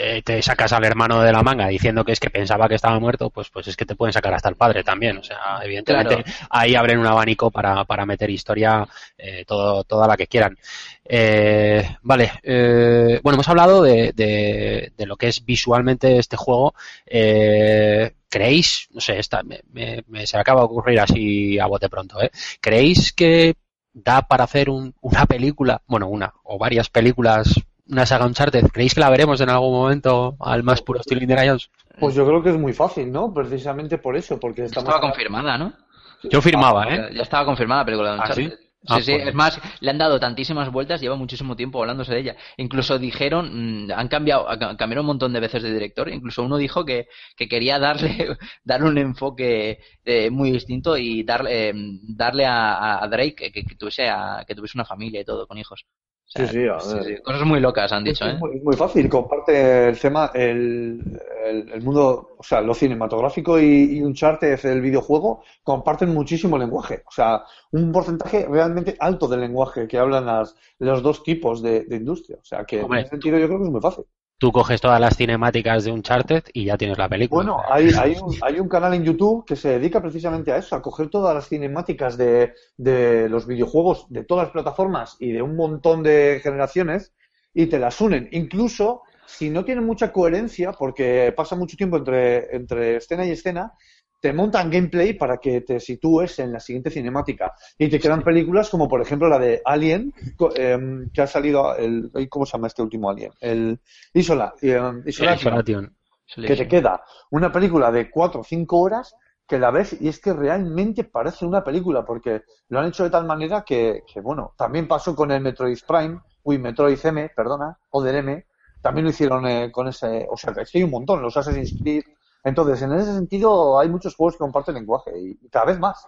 eh, te sacas al hermano de la manga diciendo que es que pensaba que estaba muerto, pues, pues es que te pueden sacar hasta el padre también. O sea, evidentemente ahí abren un abanico para, para meter historia eh, todo, toda la que quieran. Eh, vale, eh, bueno, hemos hablado de, de, de lo que es visualmente este juego. Eh, ¿Creéis, no sé, esta, me, me- me- se me acaba de ocurrir así a bote pronto, ¿eh? ¿Creéis que da para hacer un- una película, bueno, una o varias películas, una saga Uncharted? ¿Creéis que la veremos en algún momento al más puro estilo Indiana Jones? Pues yo creo que es muy fácil, ¿no? Precisamente por eso, porque estaba confirmada, ¿no? Yo firmaba, ¿eh? Ya, estaba confirmada la película de ¿Ah, Uncharted. sí? Sí, Ah, sí, pues- es más, le han dado tantísimas vueltas, lleva muchísimo tiempo hablándose de ella. Incluso dijeron, mm, han cambiado, cambiaron un montón de veces de director, incluso uno dijo que, que quería darle, darle un enfoque eh, muy distinto y darle, eh, darle a, a Drake que, que tuviese a- que tuviese una familia y todo, con hijos. O sea, Sí, sí, a ver. sí, Cosas muy locas han dicho, es, ¿eh? muy, es muy fácil, comparte el tema, el, el, el mundo, o sea, lo cinematográfico y, y Uncharted, el videojuego, comparten muchísimo lenguaje. O sea, un porcentaje realmente alto del lenguaje que hablan las, los dos tipos de, de industria. O sea, que Hombre. en ese sentido yo creo que es muy fácil. Tú coges todas las cinemáticas de Uncharted y ya tienes la película. Bueno, hay, hay, un, hay un canal en YouTube que se dedica precisamente a eso, a coger todas las cinemáticas de, de los videojuegos de todas las plataformas y de un montón de generaciones y te las unen. Incluso si no tienen mucha coherencia, porque pasa mucho tiempo entre, entre escena y escena, te montan gameplay para que te sitúes en la siguiente cinemática. Y te quedan películas como, por ejemplo, la de Alien, em, que ha salido, el, ¿cómo se llama este último Alien? El Isola, em, Isolation Isolation. que te queda una película de 4 o 5 horas que la ves y es que realmente parece una película porque lo han hecho de tal manera que, que, bueno, también pasó con el Metroid Prime, uy, Metroid M, perdona, o del M, también lo hicieron eh, con ese, o sea, que hay un montón, los Assassin's Creed. Entonces, en ese sentido, hay muchos juegos que comparten lenguaje y, y cada vez más.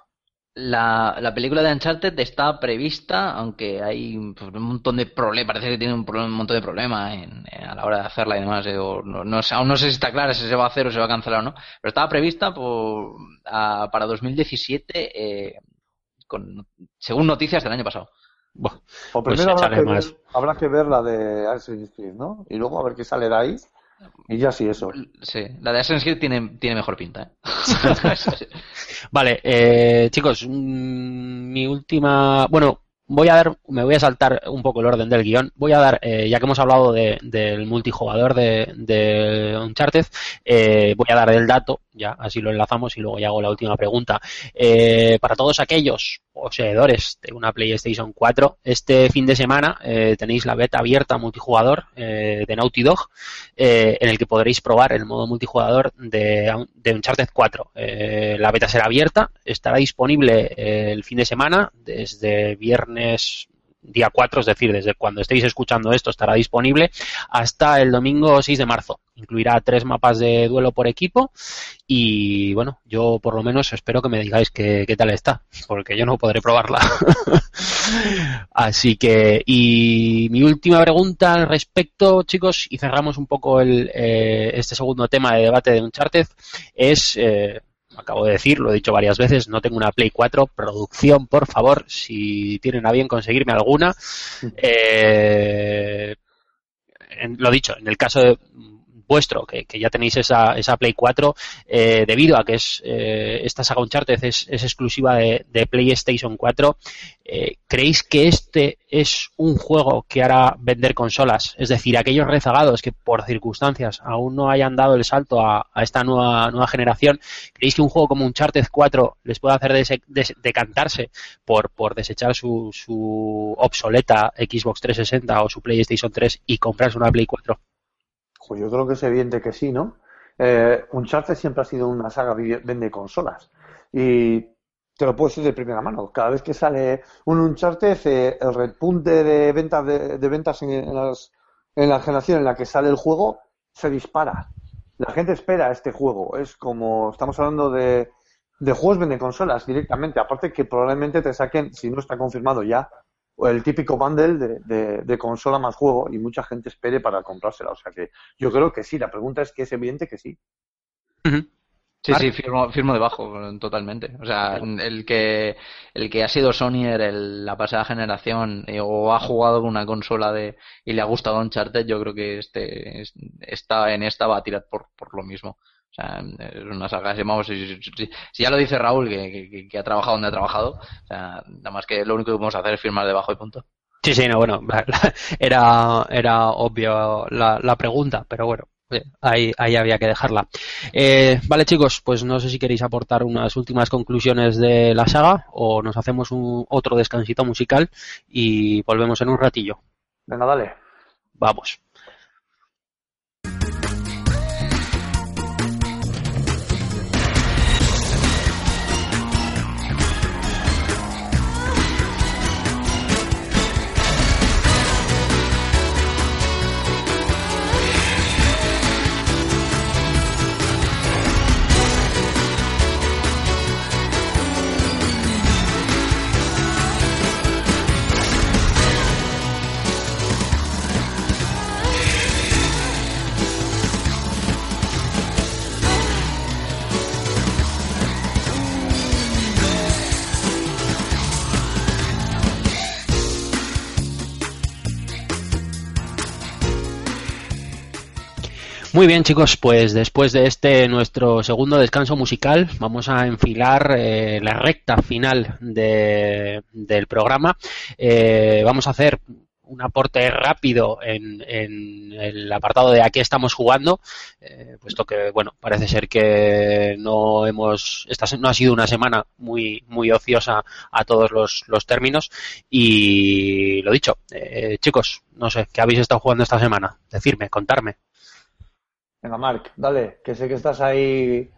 La, la película de Uncharted está prevista, aunque hay pues, un montón de problemas, parece que tiene un, problema- un montón de problemas en- en- a la hora de hacerla y demás. eh, o no, no sé, aún no sé si está clara si se va a hacer o se va a cancelar o no, pero estaba prevista por, a- para 2017, eh, con, según noticias del año pasado. Buah, O Pues primero habrá, échale que más. ver, habrá que ver la de Assassin's Creed, ¿no? Y luego a ver qué sale de ahí. Y ya sí, eso. Sí, la de Assassin's Creed tiene, tiene mejor pinta. ¿eh? Vale, eh, chicos, mm, mi última. Bueno, voy a dar, me voy a saltar un poco el orden del guion. Voy a dar, eh, ya que hemos hablado de- del multijugador de, de Uncharted, eh, voy a dar el dato, ya, así lo enlazamos y luego ya hago la última pregunta. Eh, para todos aquellos poseedores de una PlayStation 4, este fin de semana eh, tenéis la beta abierta multijugador eh, de Naughty Dog, eh, en el que podréis probar el modo multijugador de, de Uncharted 4. Eh, la beta será abierta, estará disponible el fin de semana, desde viernes día 4, es decir, desde cuando estéis escuchando esto estará disponible, hasta el domingo 6 de marzo. Incluirá tres mapas de duelo por equipo y bueno, yo por lo menos espero que me digáis qué, qué tal está, porque yo no podré probarla. Así que, y mi última pregunta al respecto, chicos, y cerramos un poco el, eh, este segundo tema de debate de Uncharted, es, eh, acabo de decir, lo he dicho varias veces, no tengo una Play 4, producción, por favor, si tienen a bien conseguirme alguna. Eh, en- lo dicho, en el caso de vuestro, que, ya tenéis esa, esa Play 4, eh, debido a que es eh, esta saga Uncharted es, es exclusiva de, PlayStation 4, eh, ¿creéis que este es un juego que hará vender consolas? Es decir, aquellos rezagados que por circunstancias aún no hayan dado el salto a, esta nueva, generación, ¿creéis que un juego como Uncharted 4 les puede hacer decantarse por, por desechar su, su obsoleta Xbox 360 o su PlayStation 3 y comprarse una Play 4? Pues yo creo que es evidente que sí, ¿no? Eh, Uncharted siempre ha sido una saga vende consolas. Y te lo puedo decir de primera mano. Cada vez que sale un Uncharted, eh, el repunte de ventas de, de ventas en, en las- en la generación en la que sale el juego se dispara. La gente espera este juego. Es como estamos hablando de, de juegos vende consolas directamente. Aparte que probablemente te saquen, si no está confirmado ya, el típico bundle de, de- de consola más juego y mucha gente espere para comprársela. O sea que yo creo que sí. La pregunta es que es evidente que sí. Sí, Marc. sí, firmo, firmo debajo, totalmente. O sea, el que, el que ha sido Sonyer en la pasada generación eh, o ha jugado con una consola de y le ha gustado Uncharted, yo creo que este es- está en esta va a tirar por, por lo mismo. O sea, es una saga, si, vamos, si, si- ya lo dice Raúl, que, que- que ha trabajado donde ha trabajado, o sea, nada más que lo único que podemos hacer es firmar debajo y punto. Sí, sí, no, bueno, era, era obvio la, la pregunta, pero bueno, eh, ahí, ahí había que dejarla. Eh, vale, chicos, pues no sé si queréis aportar unas últimas conclusiones de la saga o nos hacemos un, otro descansito musical y volvemos en un ratillo. Venga, dale. Vamos. Muy bien, chicos, pues después de este nuestro segundo descanso musical, vamos a enfilar eh, la recta final de- del programa. Eh, vamos a hacer un aporte rápido en, en el apartado de a qué estamos jugando, eh, puesto que, bueno, parece ser que no hemos, esta no ha sido una semana muy, muy ociosa a todos los, los términos. Y lo dicho, eh, chicos, no sé, ¿qué habéis estado jugando esta semana? Decirme, contarme. Venga, Marc, dale, que sé que estás ahí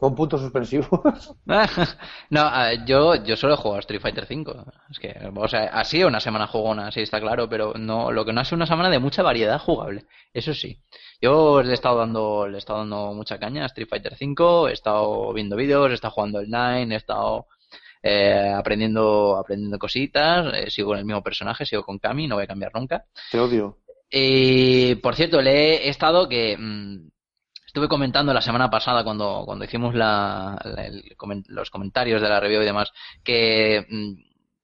con puntos suspensivos. no, yo, yo solo he jugado a Street Fighter V. Es que, o sea, ha sido una semana jugona, sí, está claro, pero no, lo que no ha sido una semana de mucha variedad jugable. Eso sí. Yo le he estado dando, le he estado dando mucha caña a Street Fighter V, he estado viendo vídeos, he estado jugando online, he estado eh, aprendiendo, aprendiendo cositas, eh, sigo con el mismo personaje, sigo con Kami, no voy a cambiar nunca. Te odio. Y por cierto, le he estado que mm, estuve comentando la semana pasada cuando, cuando hicimos la, los comentarios de la review y demás que mm,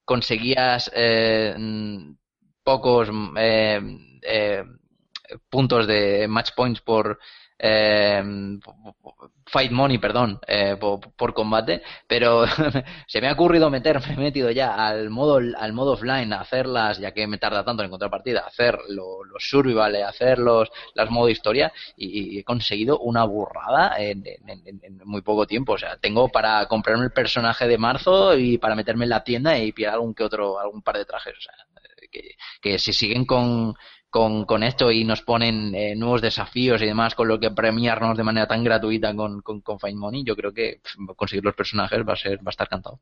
conseguías eh, mm, pocos eh, eh, puntos de match points por eh, fight money, perdón, eh, por, combate, pero se me ha ocurrido meter, me he metido ya al modo al modo offline a hacerlas, ya que me tarda tanto en encontrar partida, hacer lo- los survival, eh, hacer los las modo historia y, he conseguido una burrada en, en- en- en muy poco tiempo, o sea, tengo para comprarme el personaje de marzo y para meterme en la tienda y pillar algún que otro algún par de trajes, o sea, eh, que, que si siguen con con, con esto y nos ponen eh, nuevos desafíos y demás con lo que premiarnos de manera tan gratuita con, con, con Find Money, yo creo que conseguir los personajes va a ser va a estar cantado.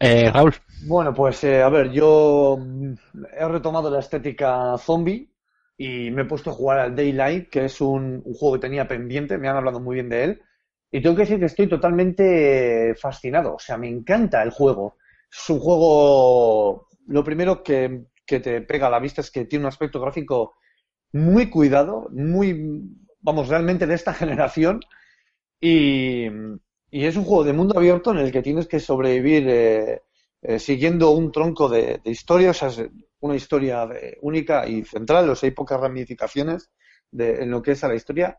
Eh, Raúl, Bueno, pues eh, a ver, yo mm, he retomado la estética zombie y me he puesto a jugar al Daylight, que es un, un juego que tenía pendiente, me han hablado muy bien de él. Y tengo que decir que estoy totalmente fascinado, o sea, me encanta el juego. Es un juego, lo primero que, que te pega a la vista es que tiene un aspecto gráfico muy cuidado, muy, vamos, realmente de esta generación. Y, es un juego de mundo abierto en el que tienes que sobrevivir eh, eh, siguiendo un tronco de, de historia, o sea, una historia de- única y central, o sea, hay pocas ramificaciones de, en lo que es a la historia.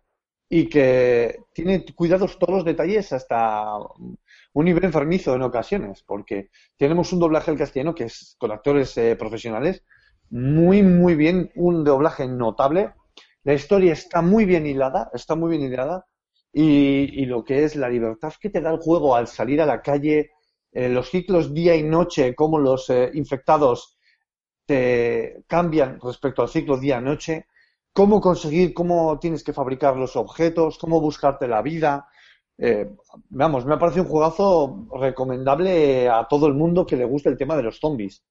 Y que tiene cuidados todos los detalles hasta un nivel enfermizo en ocasiones, porque tenemos un doblaje al castellano que es con actores eh, profesionales, muy, muy bien, un doblaje notable. La historia está muy bien hilada, está muy bien hilada, y, y lo que es la libertad que te da el juego al salir a la calle, eh, los ciclos día y noche, cómo los eh, infectados te cambian respecto al ciclo día-noche, cómo conseguir, cómo tienes que fabricar los objetos, cómo buscarte la vida. Eh, vamos, me ha parecido un juegazo recomendable a todo el mundo que le guste el tema de los zombies.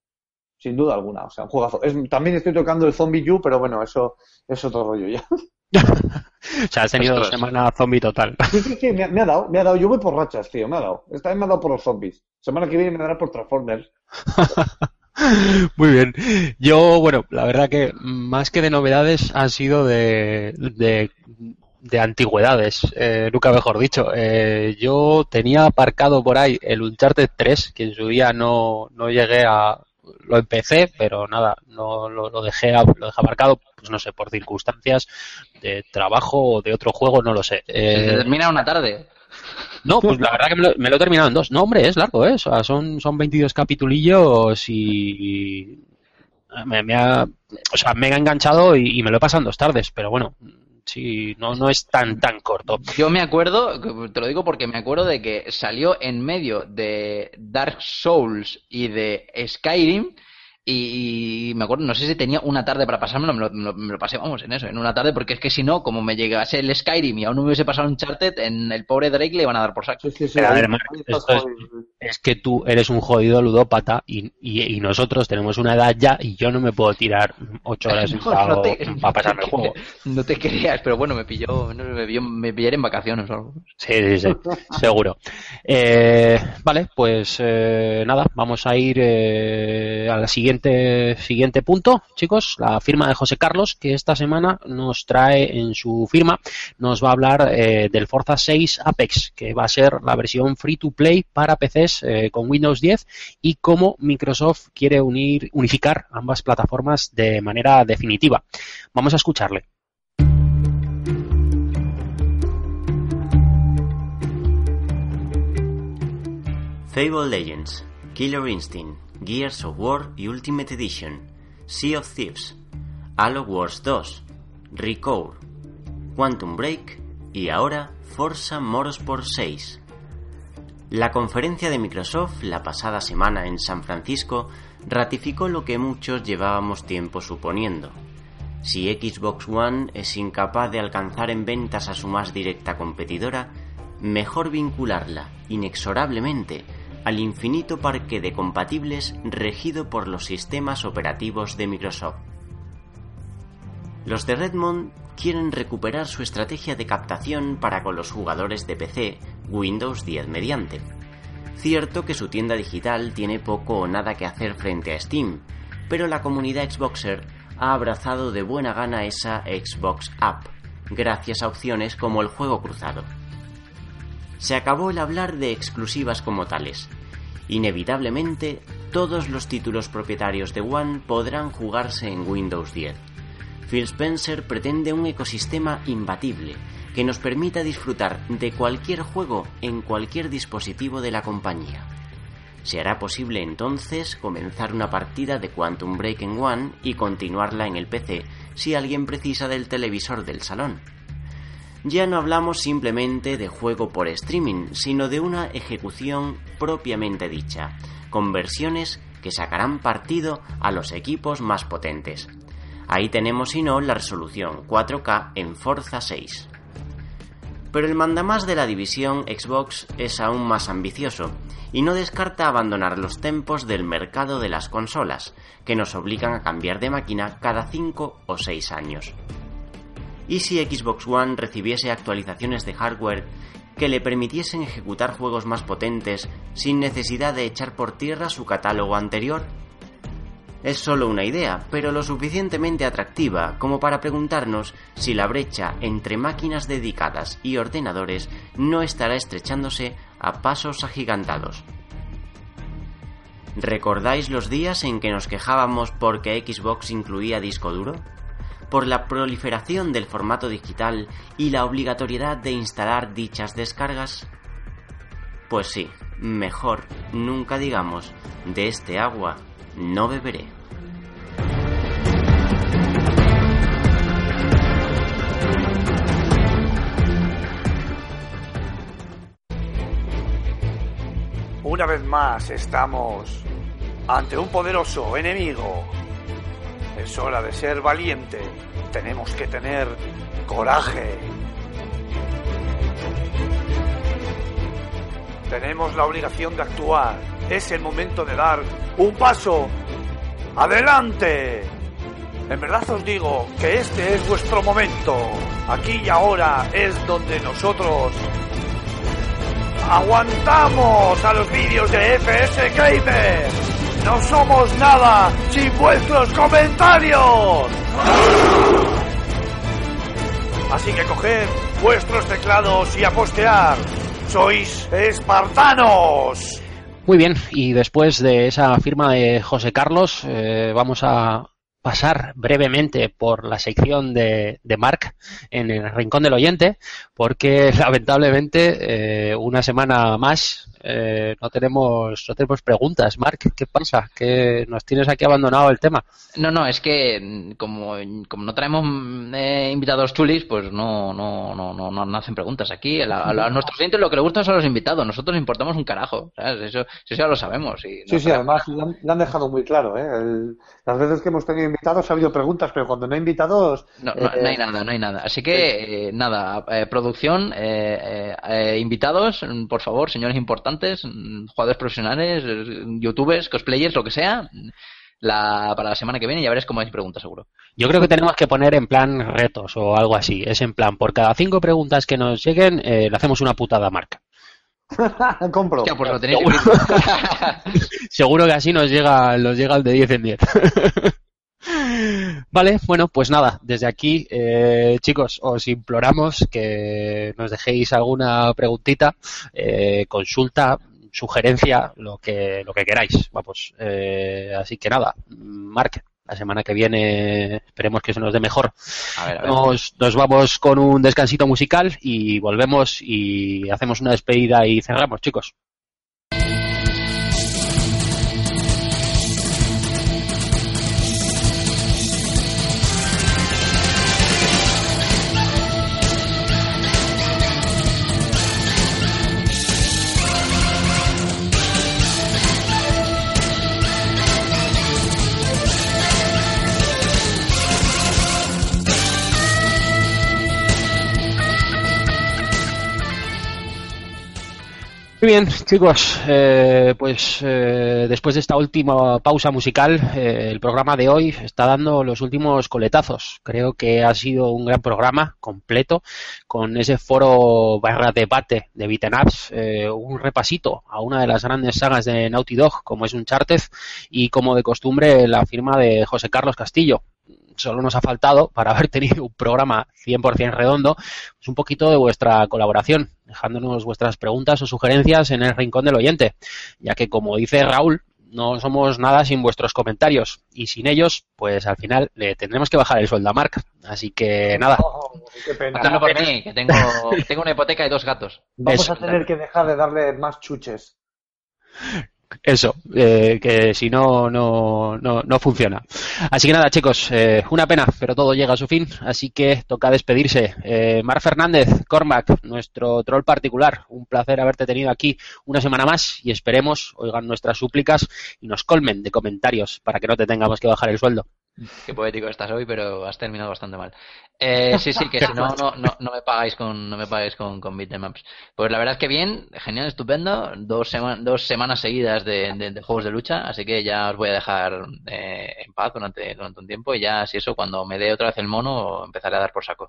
Sin duda alguna, o sea, un juegazo. Es- también estoy tocando el Zombie U, pero bueno, eso es otro rollo ya. o sea, has tenido Ostras. semana zombie total. Sí, sí, sí, me, ha- me ha dado, me ha dado. Yo voy por rachas, tío, me ha dado. Esta vez me ha dado por los zombies. Semana que viene me dará por Transformers. Muy bien. Yo, bueno, la verdad que más que de novedades han sido de, de, de antigüedades, eh, nunca mejor dicho. Eh, yo tenía aparcado por ahí el Uncharted 3, que en su día no, no llegué a... Lo empecé, pero nada, no lo, lo dejé a- lo dejé aparcado, pues no sé, por circunstancias de trabajo o de otro juego, no lo sé. Se Eh, termina una tarde. no, pues la verdad que me lo, me lo he terminado en dos. No, hombre, es largo, ¿eh? O sea, son, son 22 capitulillos y me, me ha, o sea, me ha enganchado y, y me lo he pasado en dos tardes, pero bueno, sí, no, no es tan, tan corto. Yo me acuerdo, te lo digo porque me acuerdo de que salió en medio de Dark Souls y de Skyrim y, y me acuerdo, no sé si tenía una tarde para pasármelo, me lo, me lo- me lo pasé, vamos, en eso, en una tarde, porque es que si no, como me llegase el Skyrim y aún no me hubiese pasado un Uncharted, en el pobre Drake le iban a dar por saco. Sí, sí, sí. Pero a ver, estás esto es-. Es que tú eres un jodido ludópata y, y, y nosotros tenemos una edad ya y yo no me puedo tirar ocho horas No, para, no te- para pasarme el juego. No te creas, pero bueno, me pilló, no sé, me pilló, me pillaré en vacaciones o algo. Sí, sí, sí, seguro. Eh, vale, pues eh, nada, vamos a ir eh, al siguiente, siguiente punto, chicos, la firma de José Carlos, que esta semana nos trae en su firma, nos va a hablar eh, del Forza 6 Apex, que va a ser la versión free to play para PC es eh, con Windows 10 y cómo Microsoft quiere unir, unificar ambas plataformas de manera definitiva. Vamos a escucharle. Fable Legends, Killer Instinct, Gears of War y Ultimate Edition, Sea of Thieves, Halo Wars 2, Recore, Quantum Break y ahora Forza Motorsport 6. La conferencia de Microsoft la pasada semana en San Francisco ratificó lo que muchos llevábamos tiempo suponiendo. Si Xbox One es incapaz de alcanzar en ventas a su más directa competidora, mejor vincularla inexorablemente al infinito parque de compatibles regido por los sistemas operativos de Microsoft. Los de Redmond quieren recuperar su estrategia de captación para con los jugadores de PC Windows 10 mediante. Cierto que su tienda digital tiene poco o nada que hacer frente a Steam, pero la comunidad Xboxer ha abrazado de buena gana esa Xbox App, gracias a opciones como el juego cruzado. Se acabó el hablar de exclusivas como tales. Inevitablemente, todos los títulos propietarios de One podrán jugarse en Windows 10. Phil Spencer pretende un ecosistema imbatible que nos permita disfrutar de cualquier juego en cualquier dispositivo de la compañía. Se hará posible entonces comenzar una partida de Quantum Break en One y continuarla en el PC si alguien precisa del televisor del salón. Ya no hablamos simplemente de juego por streaming, sino de una ejecución propiamente dicha, con versiones que sacarán partido a los equipos más potentes. Ahí tenemos, si no, la resolución 4K en Forza 6. Pero el mandamás de la división Xbox es aún más ambicioso y no descarta abandonar los tempos del mercado de las consolas, que nos obligan a cambiar de máquina cada 5 o 6 años. ¿Y si Xbox One recibiese actualizaciones de hardware que le permitiesen ejecutar juegos más potentes sin necesidad de echar por tierra su catálogo anterior? Es solo una idea, pero lo suficientemente atractiva como para preguntarnos si la brecha entre máquinas dedicadas y ordenadores no estará estrechándose a pasos agigantados. ¿Recordáis los días en que nos quejábamos porque Xbox incluía disco duro? ¿Por la proliferación del formato digital y la obligatoriedad de instalar dichas descargas? Pues sí, mejor nunca digamos de este agua no beberé. Una vez más estamos ante un poderoso enemigo. Es hora de ser valiente. Tenemos que tener coraje. Tenemos la obligación de actuar. Es el momento de dar un paso adelante. En verdad os digo que este es vuestro momento. Aquí y ahora es donde nosotros aguantamos a los vídeos de FS Gamer. No somos nada sin vuestros comentarios. Así que coged vuestros teclados y a postear. Sois espartanos. Muy bien, y después de esa firma de José Carlos, eh, vamos a pasar brevemente por la sección de, de Mark en el Rincón del Oyente, porque lamentablemente eh, una semana más eh, no tenemos no tenemos preguntas. Mark, ¿qué pasa? Que nos tienes aquí abandonado el tema. No, no, es que mm, como, como no traemos mm, eh, invitados chulis, pues no, no, no, no, no, no hacen preguntas aquí. A, la- a la- a nuestros clientes lo que les gusta son los invitados. Nosotros importamos un carajo. ¿sabes? Eso, eso ya lo sabemos. y Sí, no sí, además lo han, lo han dejado muy claro. ¿eh? El- las veces que hemos tenido invitados ha habido preguntas, pero cuando no hay invitados. No, no, eh, no hay nada, no hay nada. Así que, eh, nada, eh, producción, eh, eh, eh, invitados, mm, por favor, señores importantes, mm, jugadores profesionales, eh, youtubers, cosplayers, lo que sea, la, para la semana que viene ya veréis cómo hay preguntas, seguro. Yo creo que tenemos que poner en plan retos o algo así. Es en plan, por cada cinco preguntas que nos lleguen, eh, le hacemos una putada a Mark. compro. Ya, pues lo tenéis Seguro que así nos llega, nos llega el de 10 en 10. Vale, bueno, pues nada, desde aquí, eh, chicos, os imploramos que nos dejéis alguna preguntita, eh, consulta, sugerencia, lo que, lo que queráis. Vamos, eh, así que nada, Mark, la semana que viene esperemos que se nos dé mejor. A ver, a ver. Nos, nos vamos con un descansito musical y volvemos y hacemos una despedida y cerramos, chicos. Muy bien, chicos, eh, pues eh, después de esta última pausa musical, eh, el programa de hoy está dando los últimos coletazos. Creo que ha sido un gran programa completo con ese foro barra debate de Beaten Ups, eh, un repasito a una de las grandes sagas de Naughty Dog, como es Uncharted, y como de costumbre la firma de José Carlos Castillo, solo nos ha faltado, para haber tenido un programa 100% redondo, pues un poquito de vuestra colaboración, dejándonos vuestras preguntas o sugerencias en el rincón del oyente, ya que como dice Raúl, no somos nada sin vuestros comentarios y sin ellos, pues al final le tendremos que bajar el sueldo a Mark. Así que nada, Oh, qué pena. Hazlo por mí, que tengo, tengo una hipoteca y dos gatos. Vamos Eso. a tener que dejar de darle más chuches. Eso, eh, que si no, no, no, funciona. Así que nada, chicos, eh, una pena, pero todo llega a su fin, así que toca despedirse. Eh, Mar Fernández, Cormac, nuestro troll particular, un placer haberte tenido aquí una semana más y esperemos oigan nuestras súplicas y nos colmen de comentarios para que no te tengamos que bajar el sueldo. Qué poético estás hoy, pero has terminado bastante mal. Eh, sí, sí, que si no, no, no, no me pagáis con, no me pagáis con, con Beatemaps. Pues la verdad es que bien, genial, estupendo. Dos, sema- dos semanas seguidas de, de- de juegos de lucha, así que ya os voy a dejar eh, en paz durante, durante un tiempo y ya, si eso, cuando me dé otra vez el mono, empezaré a dar por saco.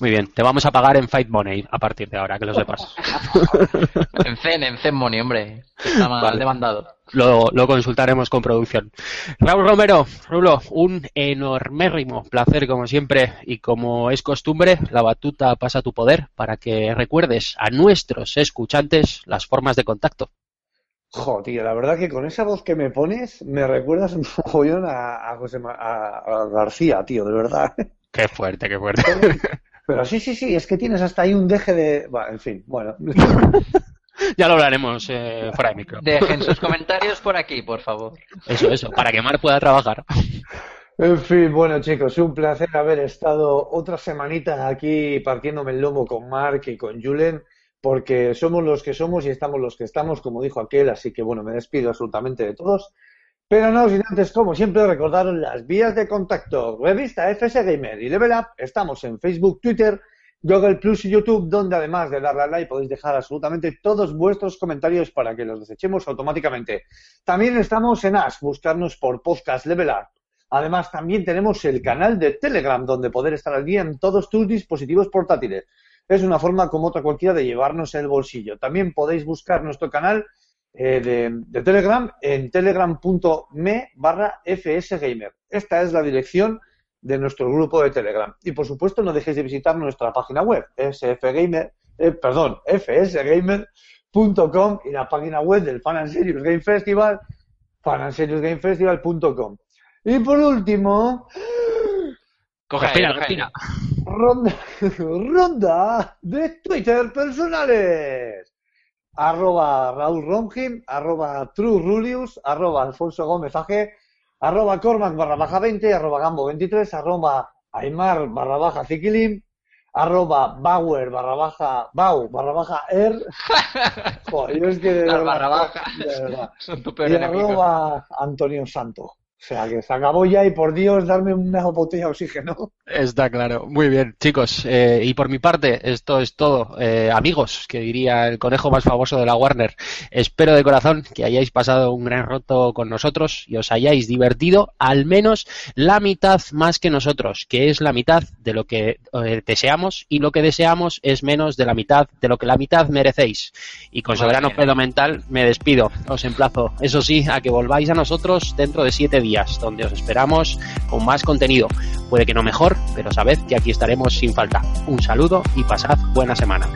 Muy bien, te vamos a pagar en Fight Money a partir de ahora, que lo sepas. En Zen, en Zen Money, hombre. Está mal Vale. demandado. Lo, lo consultaremos con producción. Raúl Romero, Rulo, un enormérrimo placer como siempre y como es costumbre, la batuta pasa a tu poder para que recuerdes a nuestros escuchantes las formas de contacto. Jo, tío, la verdad que con esa voz que me pones me recuerdas un mogollón a, a José Ma- a, a García, tío, de verdad. Qué fuerte, qué fuerte. Pero sí, sí, sí, es que tienes hasta ahí un deje de... Bueno, en fin, bueno. ya lo hablaremos eh, fuera de micro. Dejen sus comentarios por aquí, por favor. Eso, eso, para que Mar pueda trabajar. En fin, bueno chicos, un placer haber estado otra semanita aquí partiéndome el lomo con Mark y con Julen, porque somos los que somos y estamos los que estamos, como dijo aquel, así que bueno, me despido absolutamente de todos. Pero no sin antes, como siempre, recordaros las vías de contacto. Revista FS Gamer y Level Up, estamos en Facebook, Twitter, Google Plus y YouTube, donde además de darle a like podéis dejar absolutamente todos vuestros comentarios para que los desechemos automáticamente. También estamos en Ash, buscarnos por Podcast Level Up. Además, también tenemos el canal de Telegram, donde poder estar al día en todos tus dispositivos portátiles. Es una forma como otra cualquiera de llevarnos el bolsillo. También podéis buscar nuestro canal eh, de, de Telegram en telegram.me barra fsgamer. Esta es la dirección de nuestro grupo de Telegram. Y por supuesto, no dejéis de visitar nuestra página web, sfgamer, eh, perdón, fsgamer.com y la página web del Fan and Serious Game Festival, fanandserious.gamefestival.com. Y por último, Coge Respira, respira. ronda, ronda de Twitter personales. Arroba Raúl Romgim, arroba True Rulius, arroba Alfonso Gómez AG, arroba Cormac barra baja 20, arroba Gambo 23, arroba Aymar barra baja Ziquilim, arroba Bauer barra baja Bau barra baja Er. Joder, yo es que de verdad, barra baja. de verdad. Son tu peor Y enemigo. arroba Antonio Santo. O sea, que se acabó ya y por Dios, darme una botella de oxígeno. Está claro. Muy bien, chicos. eh, y por mi parte, esto es todo. Eh, amigos, que diría el conejo más famoso de la Warner, espero de corazón que hayáis pasado un gran rato con nosotros y os hayáis divertido al menos la mitad más que nosotros, que es la mitad de lo que eh, deseamos y lo que deseamos es menos de la mitad de lo que la mitad merecéis. Y con soberano pedo mental me despido. Os emplazo, eso sí, a que volváis a nosotros dentro de siete días, donde os esperamos con más contenido. Puede que no mejor, pero sabed que aquí estaremos sin falta. Un saludo y pasad buena semana.